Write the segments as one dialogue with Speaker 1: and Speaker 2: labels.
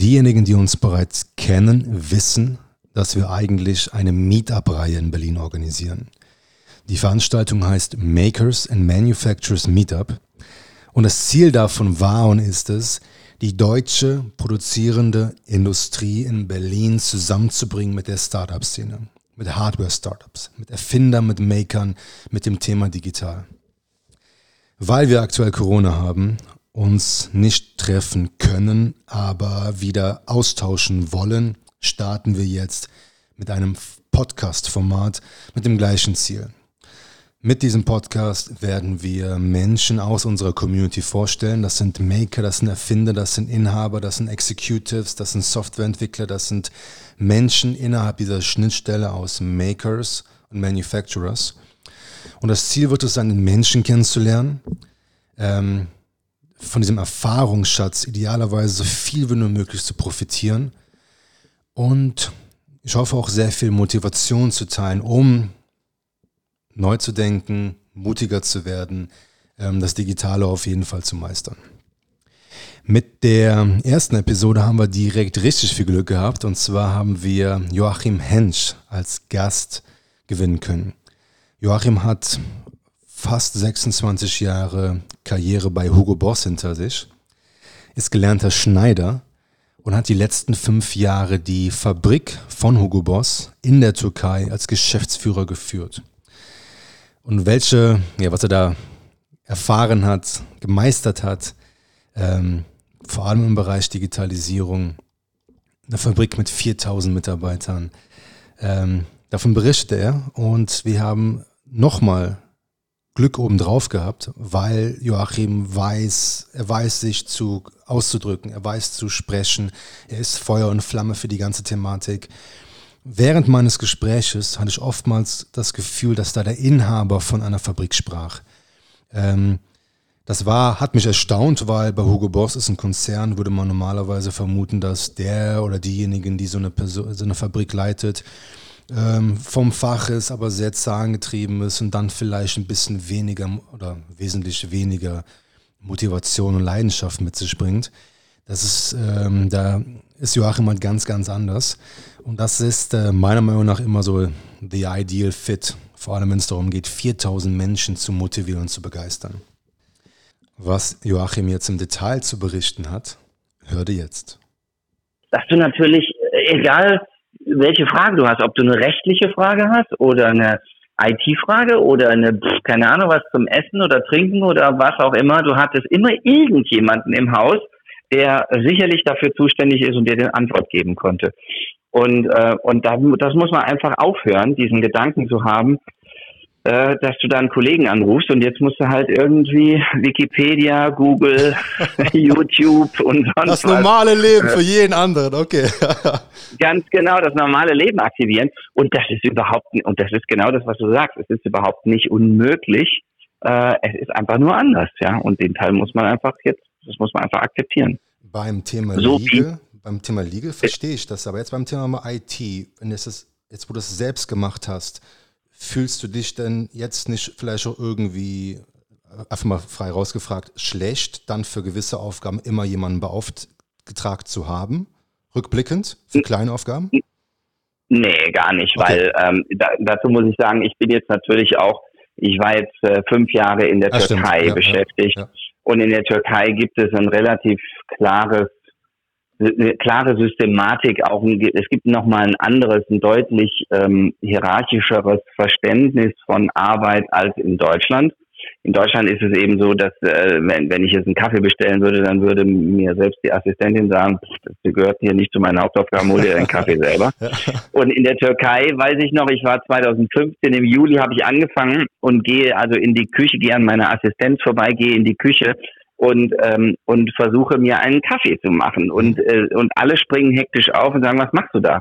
Speaker 1: Diejenigen, die uns bereits kennen, wissen, dass wir eigentlich eine Meetup-Reihe in Berlin organisieren. Die Veranstaltung heißt Makers and Manufacturers Meetup und das Ziel davon war und ist es, die deutsche produzierende Industrie in Berlin zusammenzubringen mit der Startup-Szene, mit Hardware-Startups, mit Erfindern, mit Makern, mit dem Thema digital. Weil wir aktuell Corona haben, uns nicht treffen können, aber wieder austauschen wollen, starten wir jetzt mit einem Podcast-Format mit dem gleichen Ziel. Mit diesem Podcast werden wir Menschen aus unserer Community vorstellen. Das sind Maker, das sind Erfinder, das sind Inhaber, das sind Executives, das sind Softwareentwickler, das sind Menschen innerhalb dieser Schnittstelle aus Makers und Manufacturers. Und das Ziel wird es sein, den Menschen kennenzulernen, ähm, von diesem Erfahrungsschatz idealerweise so viel wie nur möglich zu profitieren und ich hoffe auch sehr viel Motivation zu teilen, um neu zu denken, mutiger zu werden, ähm, das Digitale auf jeden Fall zu meistern. Mit der ersten Episode haben wir direkt richtig viel Glück gehabt und zwar haben wir Joachim Hensch als Gast gewinnen können. Joachim hat fast 26 Jahre Karriere bei Hugo Boss hinter sich, ist gelernter Schneider und hat die letzten fünf Jahre die Fabrik von Hugo Boss in der Türkei als Geschäftsführer geführt und welche, ja, was er da erfahren hat, gemeistert hat, ähm, vor allem im Bereich Digitalisierung, eine Fabrik mit 4000 Mitarbeitern. Ähm, davon berichtet er und wir haben nochmal Glück obendrauf gehabt, weil Joachim weiß, er weiß sich zu auszudrücken, er weiß zu sprechen, er ist Feuer und Flamme für die ganze Thematik. Während meines Gespräches hatte ich oftmals das Gefühl, dass da der Inhaber von einer Fabrik sprach. Ähm, das war, hat mich erstaunt, weil bei Hugo Boss ist ein Konzern, würde man normalerweise vermuten, dass der oder diejenigen, die so eine, Person, so eine Fabrik leitet, ähm, vom Fach ist, aber sehr zahlengetrieben ist und dann vielleicht ein bisschen weniger oder wesentlich weniger Motivation und Leidenschaft mit sich bringt. Das ist, ähm, da ist Joachim halt ganz, ganz anders. Und das ist äh, meiner Meinung nach immer so the ideal fit, vor allem wenn es darum geht, 4000 Menschen zu motivieren und zu begeistern. Was Joachim jetzt im Detail zu berichten hat, hör dir jetzt.
Speaker 2: Dass du natürlich, äh, egal welche Frage du hast, ob du eine rechtliche Frage hast oder eine IT-Frage oder eine, keine Ahnung, was zum Essen oder Trinken oder was auch immer, du hattest immer irgendjemanden im Haus, der sicherlich dafür zuständig ist und dir den Antwort geben konnte. Und, äh, und da, das muss man einfach aufhören, diesen Gedanken zu haben, äh, dass du da einen Kollegen anrufst und jetzt musst du halt irgendwie Wikipedia, Google, YouTube und sonst
Speaker 1: Das normale was. Leben für jeden anderen, okay.
Speaker 2: Ganz genau, das normale Leben aktivieren. Und das ist überhaupt, und das ist genau das, was du sagst, es ist überhaupt nicht unmöglich. Äh, es ist einfach nur anders, ja. Und den Teil muss man einfach jetzt, das muss man einfach akzeptieren.
Speaker 1: Beim Thema so Legal beim Thema Legal verstehe ich das, aber jetzt beim Thema IT, wenn es ist, jetzt wo du es selbst gemacht hast, fühlst du dich denn jetzt nicht vielleicht auch irgendwie, äh, einfach mal frei rausgefragt, schlecht, dann für gewisse Aufgaben immer jemanden beauftragt zu haben, rückblickend, für kleine Aufgaben?
Speaker 2: Nee, gar nicht, okay. weil ähm, da, dazu muss ich sagen, ich bin jetzt natürlich auch, ich war jetzt äh, fünf Jahre in der Ach, Türkei ja, beschäftigt ja, ja. und in der Türkei gibt es ein relativ klares eine klare Systematik, auch ein, es gibt nochmal ein anderes, ein deutlich ähm, hierarchischeres Verständnis von Arbeit als in Deutschland. In Deutschland ist es eben so, dass äh, wenn, wenn ich jetzt einen Kaffee bestellen würde, dann würde mir selbst die Assistentin sagen, das gehört hier nicht zu meinen Hauptaufgaben, hol dir den Kaffee selber. Und in der Türkei weiß ich noch, ich war 2015 im Juli habe ich angefangen und gehe also in die Küche, gehe an meiner Assistenz vorbei, gehe in die Küche und ähm, und versuche mir einen Kaffee zu machen und äh, und alle springen hektisch auf und sagen, was machst du da?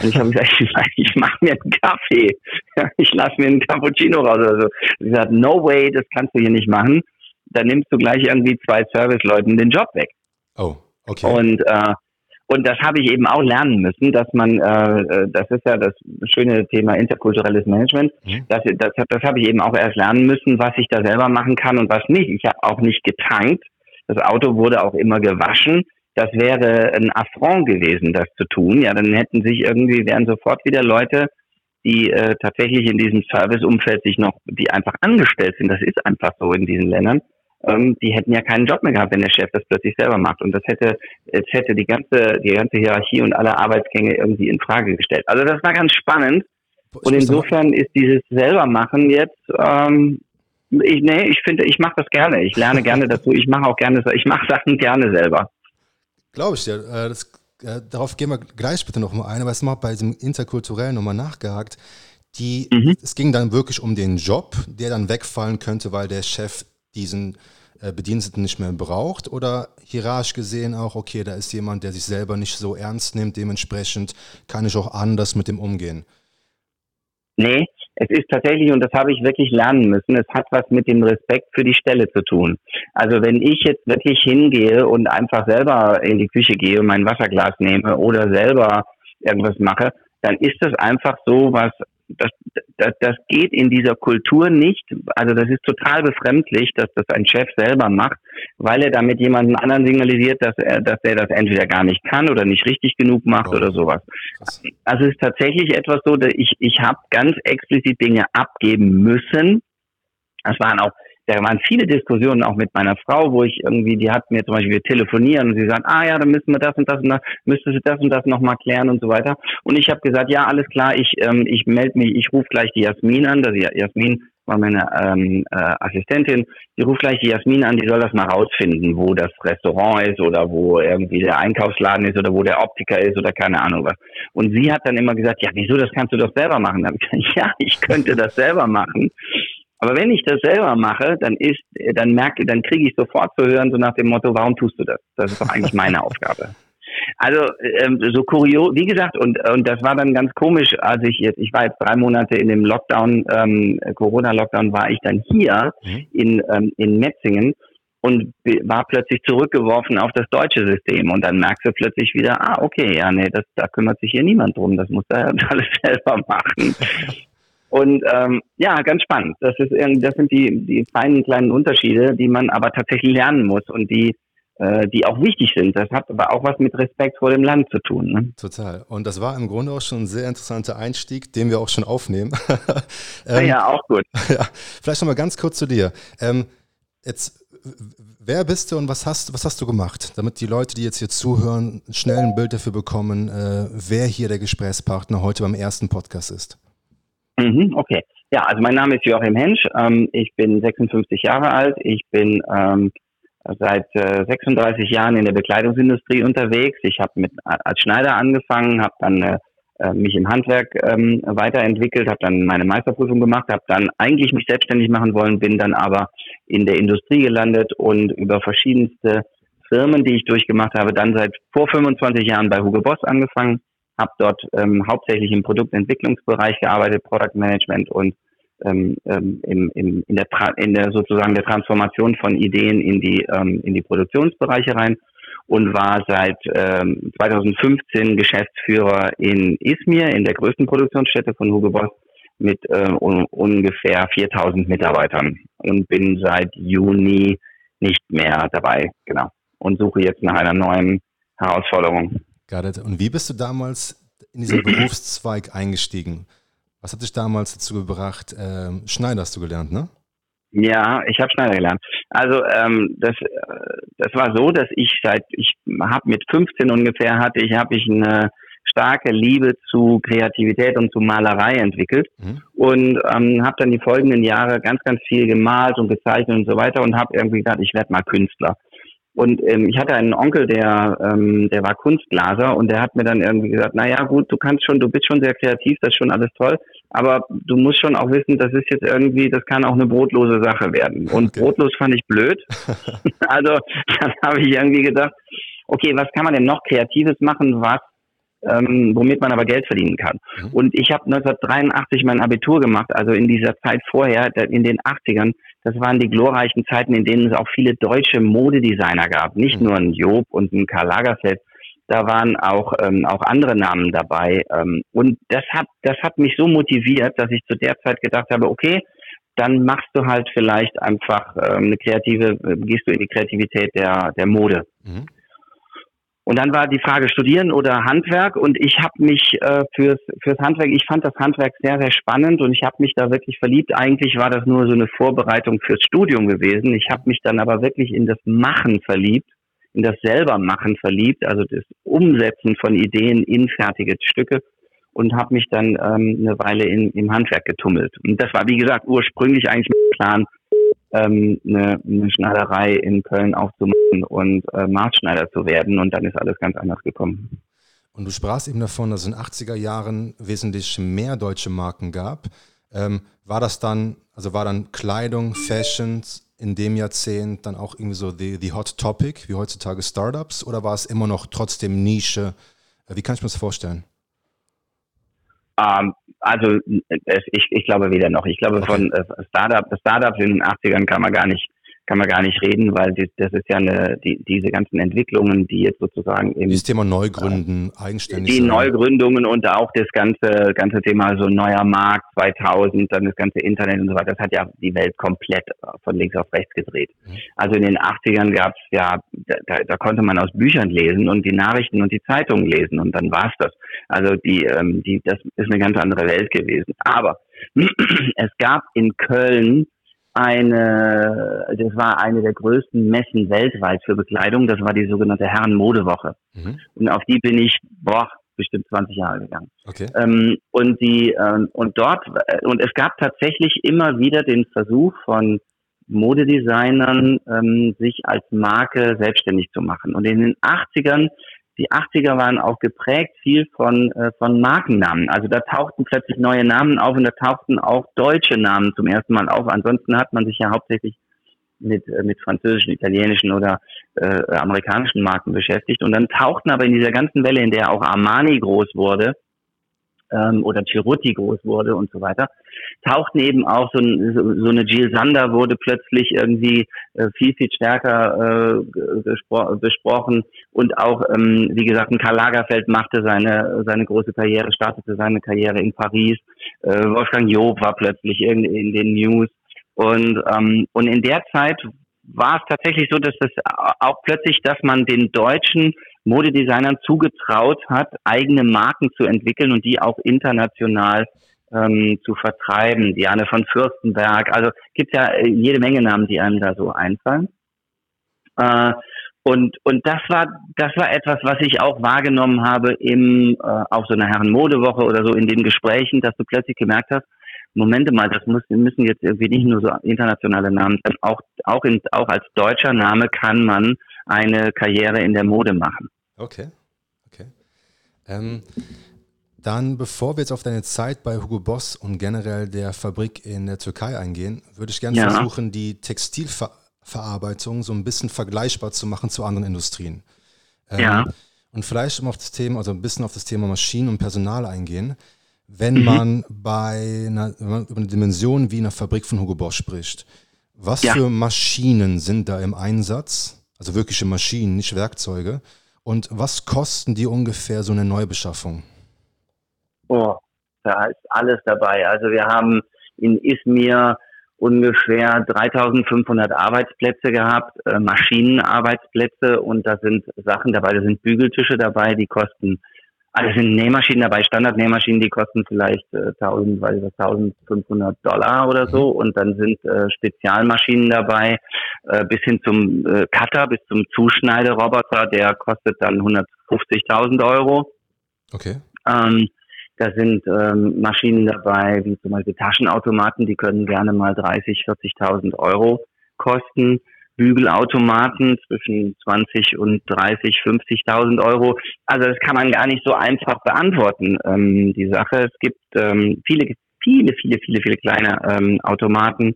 Speaker 2: Und ich habe gesagt, ich mache mir einen Kaffee, ich lasse mir einen Cappuccino raus oder so. Ich gesagt, no way, das kannst du hier nicht machen. Dann nimmst du gleich irgendwie zwei Serviceleuten den Job weg.
Speaker 1: Oh, okay.
Speaker 2: Und äh, und das habe ich eben auch lernen müssen, dass man, äh, äh das ist ja das schöne Thema interkulturelles Management, mhm. das, das, das habe ich eben auch erst lernen müssen, was ich da selber machen kann und was nicht. Ich habe auch nicht getankt. Das Auto wurde auch immer gewaschen. das wäre ein Affront gewesen, das zu tun. Ja, dann hätten sich irgendwie, wären sofort wieder Leute, die äh, tatsächlich in diesem Serviceumfeld sich noch, die einfach angestellt sind. Das ist einfach so in diesen Ländern. Ähm, die hätten ja keinen Job mehr gehabt, wenn der Chef das plötzlich selber macht. Und das hätte, es hätte die ganze, die ganze Hierarchie und alle Arbeitsgänge irgendwie in Frage gestellt. Also das war ganz spannend. Und insofern ist dieses selbermachen jetzt, ähm, ich, nee, ich finde, ich mache das gerne. Ich lerne gerne dazu. Ich mache auch gerne, ich mache Sachen gerne selber.
Speaker 1: Glaube ich dir. Äh, das, äh, darauf gehen wir gleich bitte noch mal ein. Aber es mal bei diesem interkulturellen nochmal nachgehakt. Die, mhm. Es ging dann wirklich um den Job, der dann wegfallen könnte, weil der Chef diesen äh, Bediensteten nicht mehr braucht? Oder hierarchisch gesehen auch, okay, da ist jemand, der sich selber nicht so ernst nimmt, dementsprechend kann ich auch anders mit dem umgehen?
Speaker 2: Nee, es ist tatsächlich, und das habe ich wirklich lernen müssen, es hat was mit dem Respekt für die Stelle zu tun. Also wenn ich jetzt wirklich hingehe und einfach selber in die Küche gehe und mein Wasserglas nehme oder selber irgendwas mache, dann ist das einfach so was das, das, das geht in dieser Kultur nicht. Also das ist total befremdlich, dass das ein Chef selber macht, weil er damit jemanden anderen signalisiert, dass er, dass er das entweder gar nicht kann oder nicht richtig genug macht oh. oder sowas. Also es ist tatsächlich etwas so, dass ich, ich habe ganz explizit Dinge abgeben müssen. Das waren auch da waren viele Diskussionen auch mit meiner Frau, wo ich irgendwie, die hat mir zum Beispiel, wir telefonieren und sie sagt, ah ja, dann müssen wir das und das und das, müsstest du das und das nochmal klären und so weiter. Und ich habe gesagt, ja, alles klar, ich, ähm, ich melde mich, ich rufe gleich die Jasmin an, das Jasmin war meine ähm, äh, Assistentin, die ruft gleich die Jasmin an, die soll das mal rausfinden, wo das Restaurant ist oder wo irgendwie der Einkaufsladen ist oder wo der Optiker ist oder keine Ahnung was. Und sie hat dann immer gesagt, ja, wieso, das kannst du doch selber machen. Dann habe ich gesagt, ja, ich könnte das selber machen. Aber wenn ich das selber mache, dann ist, dann merke, dann kriege ich sofort zu hören, so nach dem Motto, warum tust du das? Das ist doch eigentlich meine Aufgabe. Also ähm, so kurios, wie gesagt, und und das war dann ganz komisch, als ich jetzt, ich war jetzt drei Monate in dem Lockdown, ähm, Corona-Lockdown, war ich dann hier mhm. in ähm, in Metzingen und war plötzlich zurückgeworfen auf das deutsche System und dann merkst du plötzlich wieder, ah okay, ja nee, das da kümmert sich hier niemand drum, das muss er alles selber machen. Und ähm, ja, ganz spannend. Das ist das sind die, die feinen kleinen Unterschiede, die man aber tatsächlich lernen muss und die äh, die auch wichtig sind. Das hat aber auch was mit Respekt vor dem Land zu tun. Ne?
Speaker 1: Total. Und das war im Grunde auch schon ein sehr interessanter Einstieg, den wir auch schon aufnehmen.
Speaker 2: ähm, ja, auch gut.
Speaker 1: Ja, vielleicht nochmal ganz kurz zu dir. Ähm, jetzt, wer bist du und was hast, was hast du gemacht, damit die Leute, die jetzt hier zuhören, schnell ein Bild dafür bekommen, äh, wer hier der Gesprächspartner heute beim ersten Podcast ist?
Speaker 2: Mhm, okay. Ja, also mein Name ist Joachim Hensch. Ähm, ich bin 56 Jahre alt. Ich bin ähm, seit äh, 36 Jahren in der Bekleidungsindustrie unterwegs. Ich habe mit als Schneider angefangen, habe dann äh, äh, mich im Handwerk ähm, weiterentwickelt, habe dann meine Meisterprüfung gemacht, habe dann eigentlich mich selbstständig machen wollen, bin dann aber in der Industrie gelandet und über verschiedenste Firmen, die ich durchgemacht habe, dann seit vor 25 Jahren bei Hugo Boss angefangen habe dort ähm, hauptsächlich im Produktentwicklungsbereich gearbeitet, Product Management und ähm, ähm, im, im, in, der, in der sozusagen der Transformation von Ideen in die, ähm, in die Produktionsbereiche rein und war seit ähm, 2015 Geschäftsführer in Izmir, in der größten Produktionsstätte von Hugo Boss mit äh, un ungefähr 4000 Mitarbeitern und bin seit Juni nicht mehr dabei, genau, und suche jetzt nach einer neuen Herausforderung.
Speaker 1: Got it. Und wie bist du damals in diesen Berufszweig eingestiegen? Was hat dich damals dazu gebracht? Ähm, Schneider hast du gelernt, ne?
Speaker 2: Ja, ich habe Schneider gelernt. Also ähm, das, äh, das war so, dass ich seit ich habe mit 15 ungefähr hatte ich habe ich eine starke Liebe zu Kreativität und zu Malerei entwickelt mhm. und ähm, habe dann die folgenden Jahre ganz ganz viel gemalt und gezeichnet und so weiter und habe irgendwie gedacht, ich werde mal Künstler. Und ähm, ich hatte einen Onkel, der, ähm, der war Kunstglaser und der hat mir dann irgendwie gesagt, na ja, gut, du kannst schon, du bist schon sehr kreativ, das ist schon alles toll, aber du musst schon auch wissen, das ist jetzt irgendwie, das kann auch eine brotlose Sache werden. Und okay. brotlos fand ich blöd. also dann habe ich irgendwie gedacht, okay, was kann man denn noch Kreatives machen, was ähm, womit man aber Geld verdienen kann. Mhm. Und ich habe 1983 mein Abitur gemacht, also in dieser Zeit vorher, in den 80ern, das waren die glorreichen Zeiten, in denen es auch viele deutsche Modedesigner gab. Nicht mhm. nur ein Job und ein Karl Lagerfeld, da waren auch ähm, auch andere Namen dabei ähm, und das hat das hat mich so motiviert, dass ich zu der Zeit gedacht habe, okay, dann machst du halt vielleicht einfach ähm, eine kreative, äh, gehst du in die Kreativität der der Mode. Mhm. Und dann war die Frage Studieren oder Handwerk und ich habe mich äh, fürs, fürs Handwerk, ich fand das Handwerk sehr, sehr spannend und ich habe mich da wirklich verliebt. Eigentlich war das nur so eine Vorbereitung fürs Studium gewesen. Ich habe mich dann aber wirklich in das Machen verliebt, in das selber Machen verliebt, also das Umsetzen von Ideen in fertige Stücke und habe mich dann ähm, eine Weile in, im Handwerk getummelt. Und das war, wie gesagt, ursprünglich eigentlich mein Plan, ähm, eine, eine Schneiderei in Köln aufzumachen und äh, Maßschneider zu werden. Und dann ist alles ganz anders gekommen.
Speaker 1: Und du sprachst eben davon, dass es in den 80er Jahren wesentlich mehr deutsche Marken gab. Ähm, war das dann, also war dann Kleidung, Fashions in dem Jahrzehnt dann auch irgendwie so the, the hot topic, wie heutzutage Startups, oder war es immer noch trotzdem Nische? Wie kann ich mir das vorstellen?
Speaker 2: Ähm, also ich, ich glaube weder noch. Ich glaube von äh, Startup, Startups in den 80ern kann man gar nicht kann man gar nicht reden, weil die, das ist ja eine, die, diese ganzen Entwicklungen, die jetzt sozusagen
Speaker 1: im Dieses Thema Neugründen, äh, eigenständig.
Speaker 2: Die sein. Neugründungen und auch das ganze, ganze Thema so neuer Markt 2000, dann das ganze Internet und so weiter, das hat ja die Welt komplett von links auf rechts gedreht. Mhm. Also in den 80ern gab es ja, da, da konnte man aus Büchern lesen und die Nachrichten und die Zeitungen lesen und dann war's das. Also die, ähm, die, das ist eine ganz andere Welt gewesen. Aber es gab in Köln eine, das war eine der größten Messen weltweit für Bekleidung. Das war die sogenannte Herrenmodewoche. Mhm. Und auf die bin ich, boah, bestimmt 20 Jahre gegangen. Okay. Ähm, und die, ähm, und dort, und es gab tatsächlich immer wieder den Versuch von Modedesignern, ähm, sich als Marke selbstständig zu machen. Und in den 80ern die 80er waren auch geprägt viel von, äh, von Markennamen. Also da tauchten plötzlich neue Namen auf und da tauchten auch deutsche Namen zum ersten Mal auf. Ansonsten hat man sich ja hauptsächlich mit, äh, mit französischen, italienischen oder äh, amerikanischen Marken beschäftigt. Und dann tauchten aber in dieser ganzen Welle, in der auch Armani groß wurde, ähm, oder Cerutti groß wurde und so weiter, tauchten eben auch so, so, so eine Jill Sander wurde plötzlich irgendwie äh, viel, viel stärker äh, besprochen und auch, ähm, wie gesagt, ein Karl Lagerfeld machte seine, seine große Karriere, startete seine Karriere in Paris, äh, Wolfgang Job war plötzlich in, in den News und, ähm, und in der Zeit war es tatsächlich so, dass das auch plötzlich, dass man den Deutschen Modedesignern zugetraut hat, eigene Marken zu entwickeln und die auch international ähm, zu vertreiben. Diane von Fürstenberg, also gibt ja äh, jede Menge Namen, die einem da so einfallen. Äh, und, und das war, das war etwas, was ich auch wahrgenommen habe im, äh, auf so einer Herrenmodewoche oder so in den Gesprächen, dass du plötzlich gemerkt hast, Momente mal, das muss, müssen jetzt irgendwie nicht nur so internationale Namen auch, auch, in, auch als deutscher Name kann man eine Karriere in der Mode machen.
Speaker 1: Okay, okay. Ähm, dann, bevor wir jetzt auf deine Zeit bei Hugo Boss und generell der Fabrik in der Türkei eingehen, würde ich gerne ja. versuchen, die Textilverarbeitung so ein bisschen vergleichbar zu machen zu anderen Industrien. Ähm, ja. Und vielleicht um auf das Thema, also ein bisschen auf das Thema Maschinen und Personal eingehen. Wenn mhm. man bei einer, man über eine Dimension wie einer Fabrik von Hugo Boss spricht, was ja. für Maschinen sind da im Einsatz? Also wirkliche Maschinen, nicht Werkzeuge. Und was kosten die ungefähr so eine Neubeschaffung?
Speaker 2: Oh, da ist alles dabei. Also wir haben in Izmir ungefähr 3500 Arbeitsplätze gehabt, äh, Maschinenarbeitsplätze und da sind Sachen dabei, da sind Bügeltische dabei, die kosten also sind Nähmaschinen dabei, Standardnähmaschinen, die kosten vielleicht äh, 1000, weil 1500 Dollar oder so. Mhm. Und dann sind äh, Spezialmaschinen dabei, äh, bis hin zum äh, Cutter, bis zum Zuschneideroboter, der kostet dann 150.000 Euro.
Speaker 1: Okay.
Speaker 2: Ähm, da sind ähm, Maschinen dabei, wie zum Beispiel Taschenautomaten, die können gerne mal 30, 40.000 Euro kosten. Bügelautomaten zwischen 20 und 30, 50.000 Euro. Also das kann man gar nicht so einfach beantworten, ähm, die Sache. Es gibt ähm, viele, viele, viele, viele, viele kleine ähm, Automaten,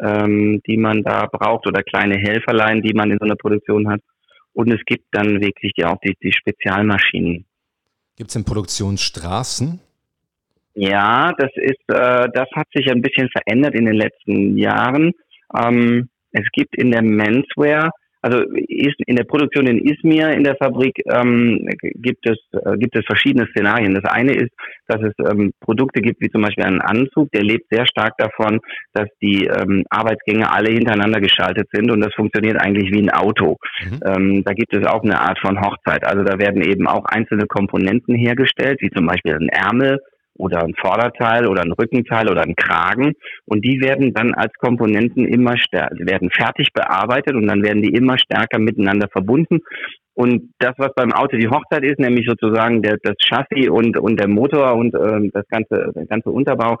Speaker 2: ähm, die man da braucht oder kleine Helferlein, die man in so einer Produktion hat. Und es gibt dann wirklich die, auch die, die Spezialmaschinen.
Speaker 1: Gibt es in Produktionsstraßen?
Speaker 2: Ja, das ist, äh, das hat sich ein bisschen verändert in den letzten Jahren. Ähm, es gibt in der Menswear Also in der Produktion in Izmir in der Fabrik ähm, gibt es äh, gibt es verschiedene Szenarien. Das eine ist, dass es ähm, Produkte gibt, wie zum Beispiel einen Anzug, der lebt sehr stark davon, dass die ähm, Arbeitsgänge alle hintereinander geschaltet sind und das funktioniert eigentlich wie ein Auto. Mhm. Ähm, da gibt es auch eine Art von Hochzeit. Also da werden eben auch einzelne Komponenten hergestellt, wie zum Beispiel ein Ärmel oder ein Vorderteil oder ein Rückenteil oder ein Kragen. Und die werden dann als Komponenten immer stärker, werden fertig bearbeitet und dann werden die immer stärker miteinander verbunden. Und das, was beim Auto die Hochzeit ist, nämlich sozusagen der, das Chassis und, und der Motor und äh, das ganze, der ganze Unterbau,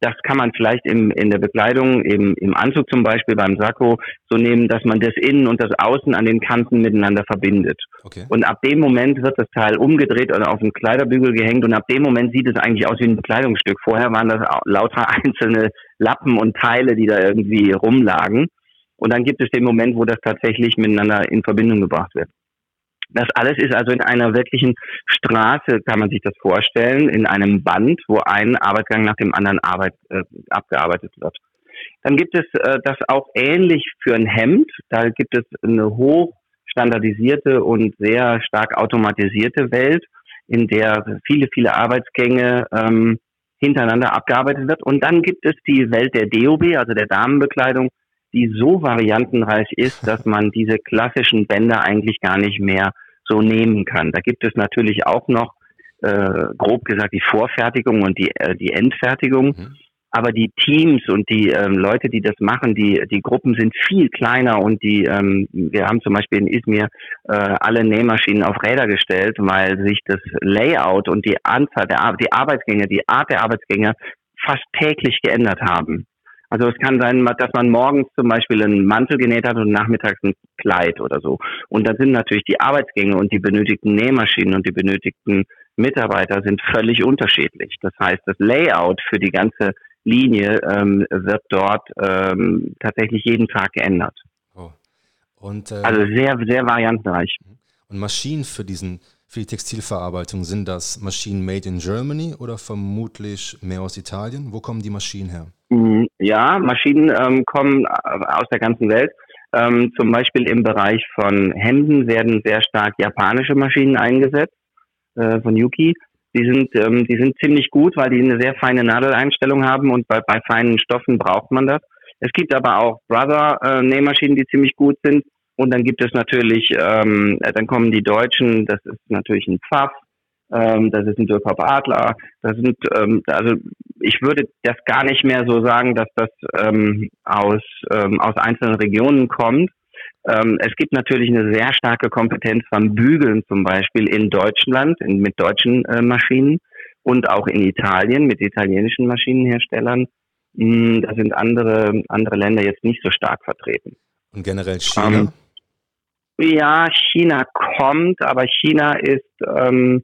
Speaker 2: das kann man vielleicht im, in der Bekleidung, im, im Anzug zum Beispiel, beim Sakko, so nehmen, dass man das Innen und das Außen an den Kanten miteinander verbindet. Okay. Und ab dem Moment wird das Teil umgedreht oder auf den Kleiderbügel gehängt und ab dem Moment sieht es eigentlich aus wie ein Bekleidungsstück. Vorher waren das lauter einzelne Lappen und Teile, die da irgendwie rumlagen. Und dann gibt es den Moment, wo das tatsächlich miteinander in Verbindung gebracht wird. Das alles ist also in einer wirklichen Straße, kann man sich das vorstellen, in einem Band, wo ein Arbeitsgang nach dem anderen Arbeit, äh, abgearbeitet wird. Dann gibt es äh, das auch ähnlich für ein Hemd. Da gibt es eine hoch standardisierte und sehr stark automatisierte Welt, in der viele, viele Arbeitsgänge ähm, hintereinander abgearbeitet wird. Und dann gibt es die Welt der DOB, also der Damenbekleidung, die so variantenreich ist, dass man diese klassischen Bänder eigentlich gar nicht mehr so nehmen kann. Da gibt es natürlich auch noch, äh, grob gesagt, die Vorfertigung und die, äh, die Endfertigung. Mhm. Aber die Teams und die ähm, Leute, die das machen, die, die Gruppen sind viel kleiner und die, ähm, wir haben zum Beispiel in Izmir äh, alle Nähmaschinen auf Räder gestellt, weil sich das Layout und die Anzahl der die Arbeitsgänge, die Art der Arbeitsgänge fast täglich geändert haben. Also es kann sein, dass man morgens zum Beispiel einen Mantel genäht hat und nachmittags ein Kleid oder so. Und dann sind natürlich die Arbeitsgänge und die benötigten Nähmaschinen und die benötigten Mitarbeiter sind völlig unterschiedlich. Das heißt, das Layout für die ganze Linie ähm, wird dort ähm, tatsächlich jeden Tag geändert. Oh. Und, äh, also sehr, sehr variantenreich.
Speaker 1: Und Maschinen für diesen für die Textilverarbeitung, sind das Maschinen made in Germany oder vermutlich mehr aus Italien? Wo kommen die Maschinen her?
Speaker 2: Mm, ja, Maschinen ähm, kommen äh, aus der ganzen Welt. Ähm, zum Beispiel im Bereich von Hemden werden sehr stark japanische Maschinen eingesetzt äh, von Yuki. Die sind, ähm, die sind ziemlich gut, weil die eine sehr feine Nadeleinstellung haben und bei, bei feinen Stoffen braucht man das. Es gibt aber auch Brother-Nähmaschinen, äh, die ziemlich gut sind. Und dann gibt es natürlich, ähm, dann kommen die Deutschen, das ist natürlich ein Pfaff, ähm, das ist ein Dirkop Adler, das sind, ähm, also ich würde das gar nicht mehr so sagen, dass das ähm, aus, ähm, aus einzelnen Regionen kommt. Ähm, es gibt natürlich eine sehr starke Kompetenz beim Bügeln zum Beispiel in Deutschland in, mit deutschen äh, Maschinen und auch in Italien mit italienischen Maschinenherstellern. Hm, da sind andere, andere Länder jetzt nicht so stark vertreten.
Speaker 1: Und generell China? Ähm,
Speaker 2: ja, China kommt, aber China ist ähm,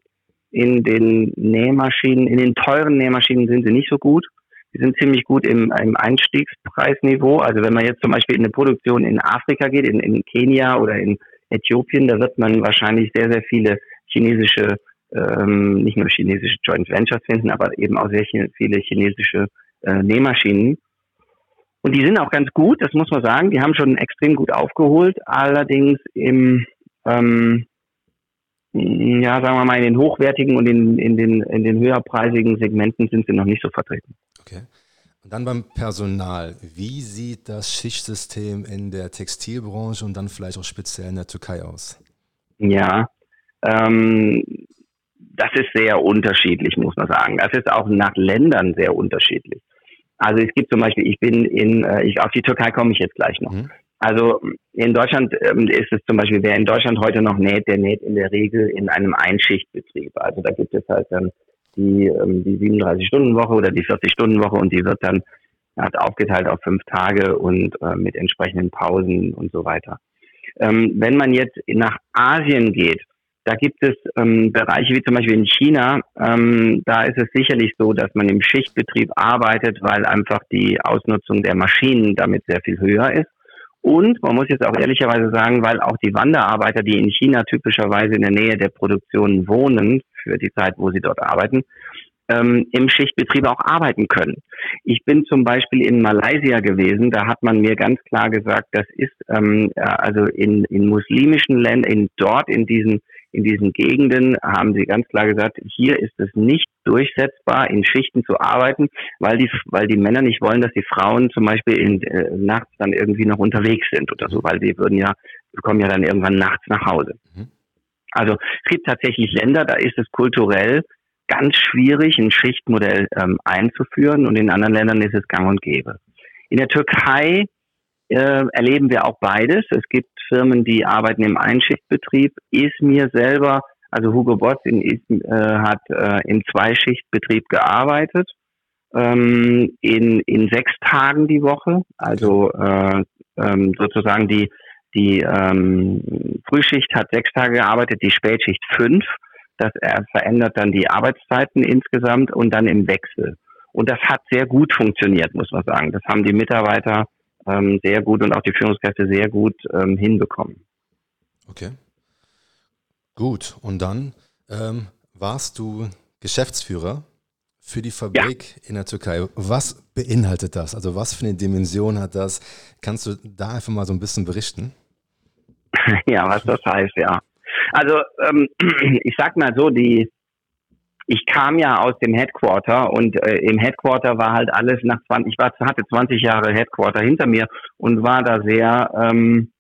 Speaker 2: in den Nähmaschinen, in den teuren Nähmaschinen sind sie nicht so gut. Sie sind ziemlich gut im, im Einstiegspreisniveau. Also wenn man jetzt zum Beispiel in eine Produktion in Afrika geht, in, in Kenia oder in Äthiopien, da wird man wahrscheinlich sehr, sehr viele chinesische, ähm, nicht nur chinesische Joint Ventures finden, aber eben auch sehr viele chinesische äh, Nähmaschinen. Und die sind auch ganz gut, das muss man sagen. Die haben schon extrem gut aufgeholt. Allerdings im, ähm, ja, sagen wir mal, in den hochwertigen und in, in, den, in den höherpreisigen Segmenten sind sie noch nicht so vertreten.
Speaker 1: Okay. Und dann beim Personal. Wie sieht das Schichtsystem in der Textilbranche und dann vielleicht auch speziell in der Türkei aus?
Speaker 2: Ja, ähm, das ist sehr unterschiedlich, muss man sagen. Das ist auch nach Ländern sehr unterschiedlich. Also es gibt zum Beispiel, ich bin in, äh, ich, auf die Türkei komme ich jetzt gleich noch. Mhm. Also in Deutschland ähm, ist es zum Beispiel, wer in Deutschland heute noch näht, der näht in der Regel in einem Einschichtbetrieb. Also da gibt es halt dann die, ähm, die 37-Stunden-Woche oder die 40-Stunden-Woche und die wird dann halt aufgeteilt auf fünf Tage und äh, mit entsprechenden Pausen und so weiter. Ähm, wenn man jetzt nach Asien geht, da gibt es ähm, Bereiche wie zum Beispiel in China, ähm, da ist es sicherlich so, dass man im Schichtbetrieb arbeitet, weil einfach die Ausnutzung der Maschinen damit sehr viel höher ist. Und man muss jetzt auch ehrlicherweise sagen, weil auch die Wanderarbeiter, die in China typischerweise in der Nähe der Produktion wohnen, für die Zeit, wo sie dort arbeiten, ähm, im Schichtbetrieb auch arbeiten können. Ich bin zum Beispiel in Malaysia gewesen, da hat man mir ganz klar gesagt, das ist ähm, also in, in muslimischen Ländern, in, dort in diesen in diesen Gegenden haben sie ganz klar gesagt, hier ist es nicht durchsetzbar, in Schichten zu arbeiten, weil die, weil die Männer nicht wollen, dass die Frauen zum Beispiel in, äh, nachts dann irgendwie noch unterwegs sind oder so, weil sie würden ja, kommen ja dann irgendwann nachts nach Hause. Mhm. Also es gibt tatsächlich Länder, da ist es kulturell ganz schwierig, ein Schichtmodell ähm, einzuführen und in anderen Ländern ist es gang und gäbe. In der Türkei äh, erleben wir auch beides. Es gibt Firmen, die arbeiten im Einschichtbetrieb. Ist mir selber, also Hugo Boss in, äh, hat äh, im Zweischichtbetrieb gearbeitet, ähm, in, in sechs Tagen die Woche. Also äh, ähm, sozusagen die, die ähm, Frühschicht hat sechs Tage gearbeitet, die Spätschicht fünf. Das verändert dann die Arbeitszeiten insgesamt und dann im Wechsel. Und das hat sehr gut funktioniert, muss man sagen. Das haben die Mitarbeiter ähm, sehr gut und auch die Führungskräfte sehr gut ähm, hinbekommen.
Speaker 1: Okay. Gut, und dann ähm, warst du Geschäftsführer für die Fabrik ja. in der Türkei. Was beinhaltet das? Also was für eine Dimension hat das? Kannst du da einfach mal so ein bisschen berichten?
Speaker 2: Ja, was das heißt, ja. Also ähm, ich sag mal so, die ich kam ja aus dem Headquarter und äh, im Headquarter war halt alles nach 20, ich war, hatte 20 Jahre Headquarter hinter mir und war da sehr, ähm,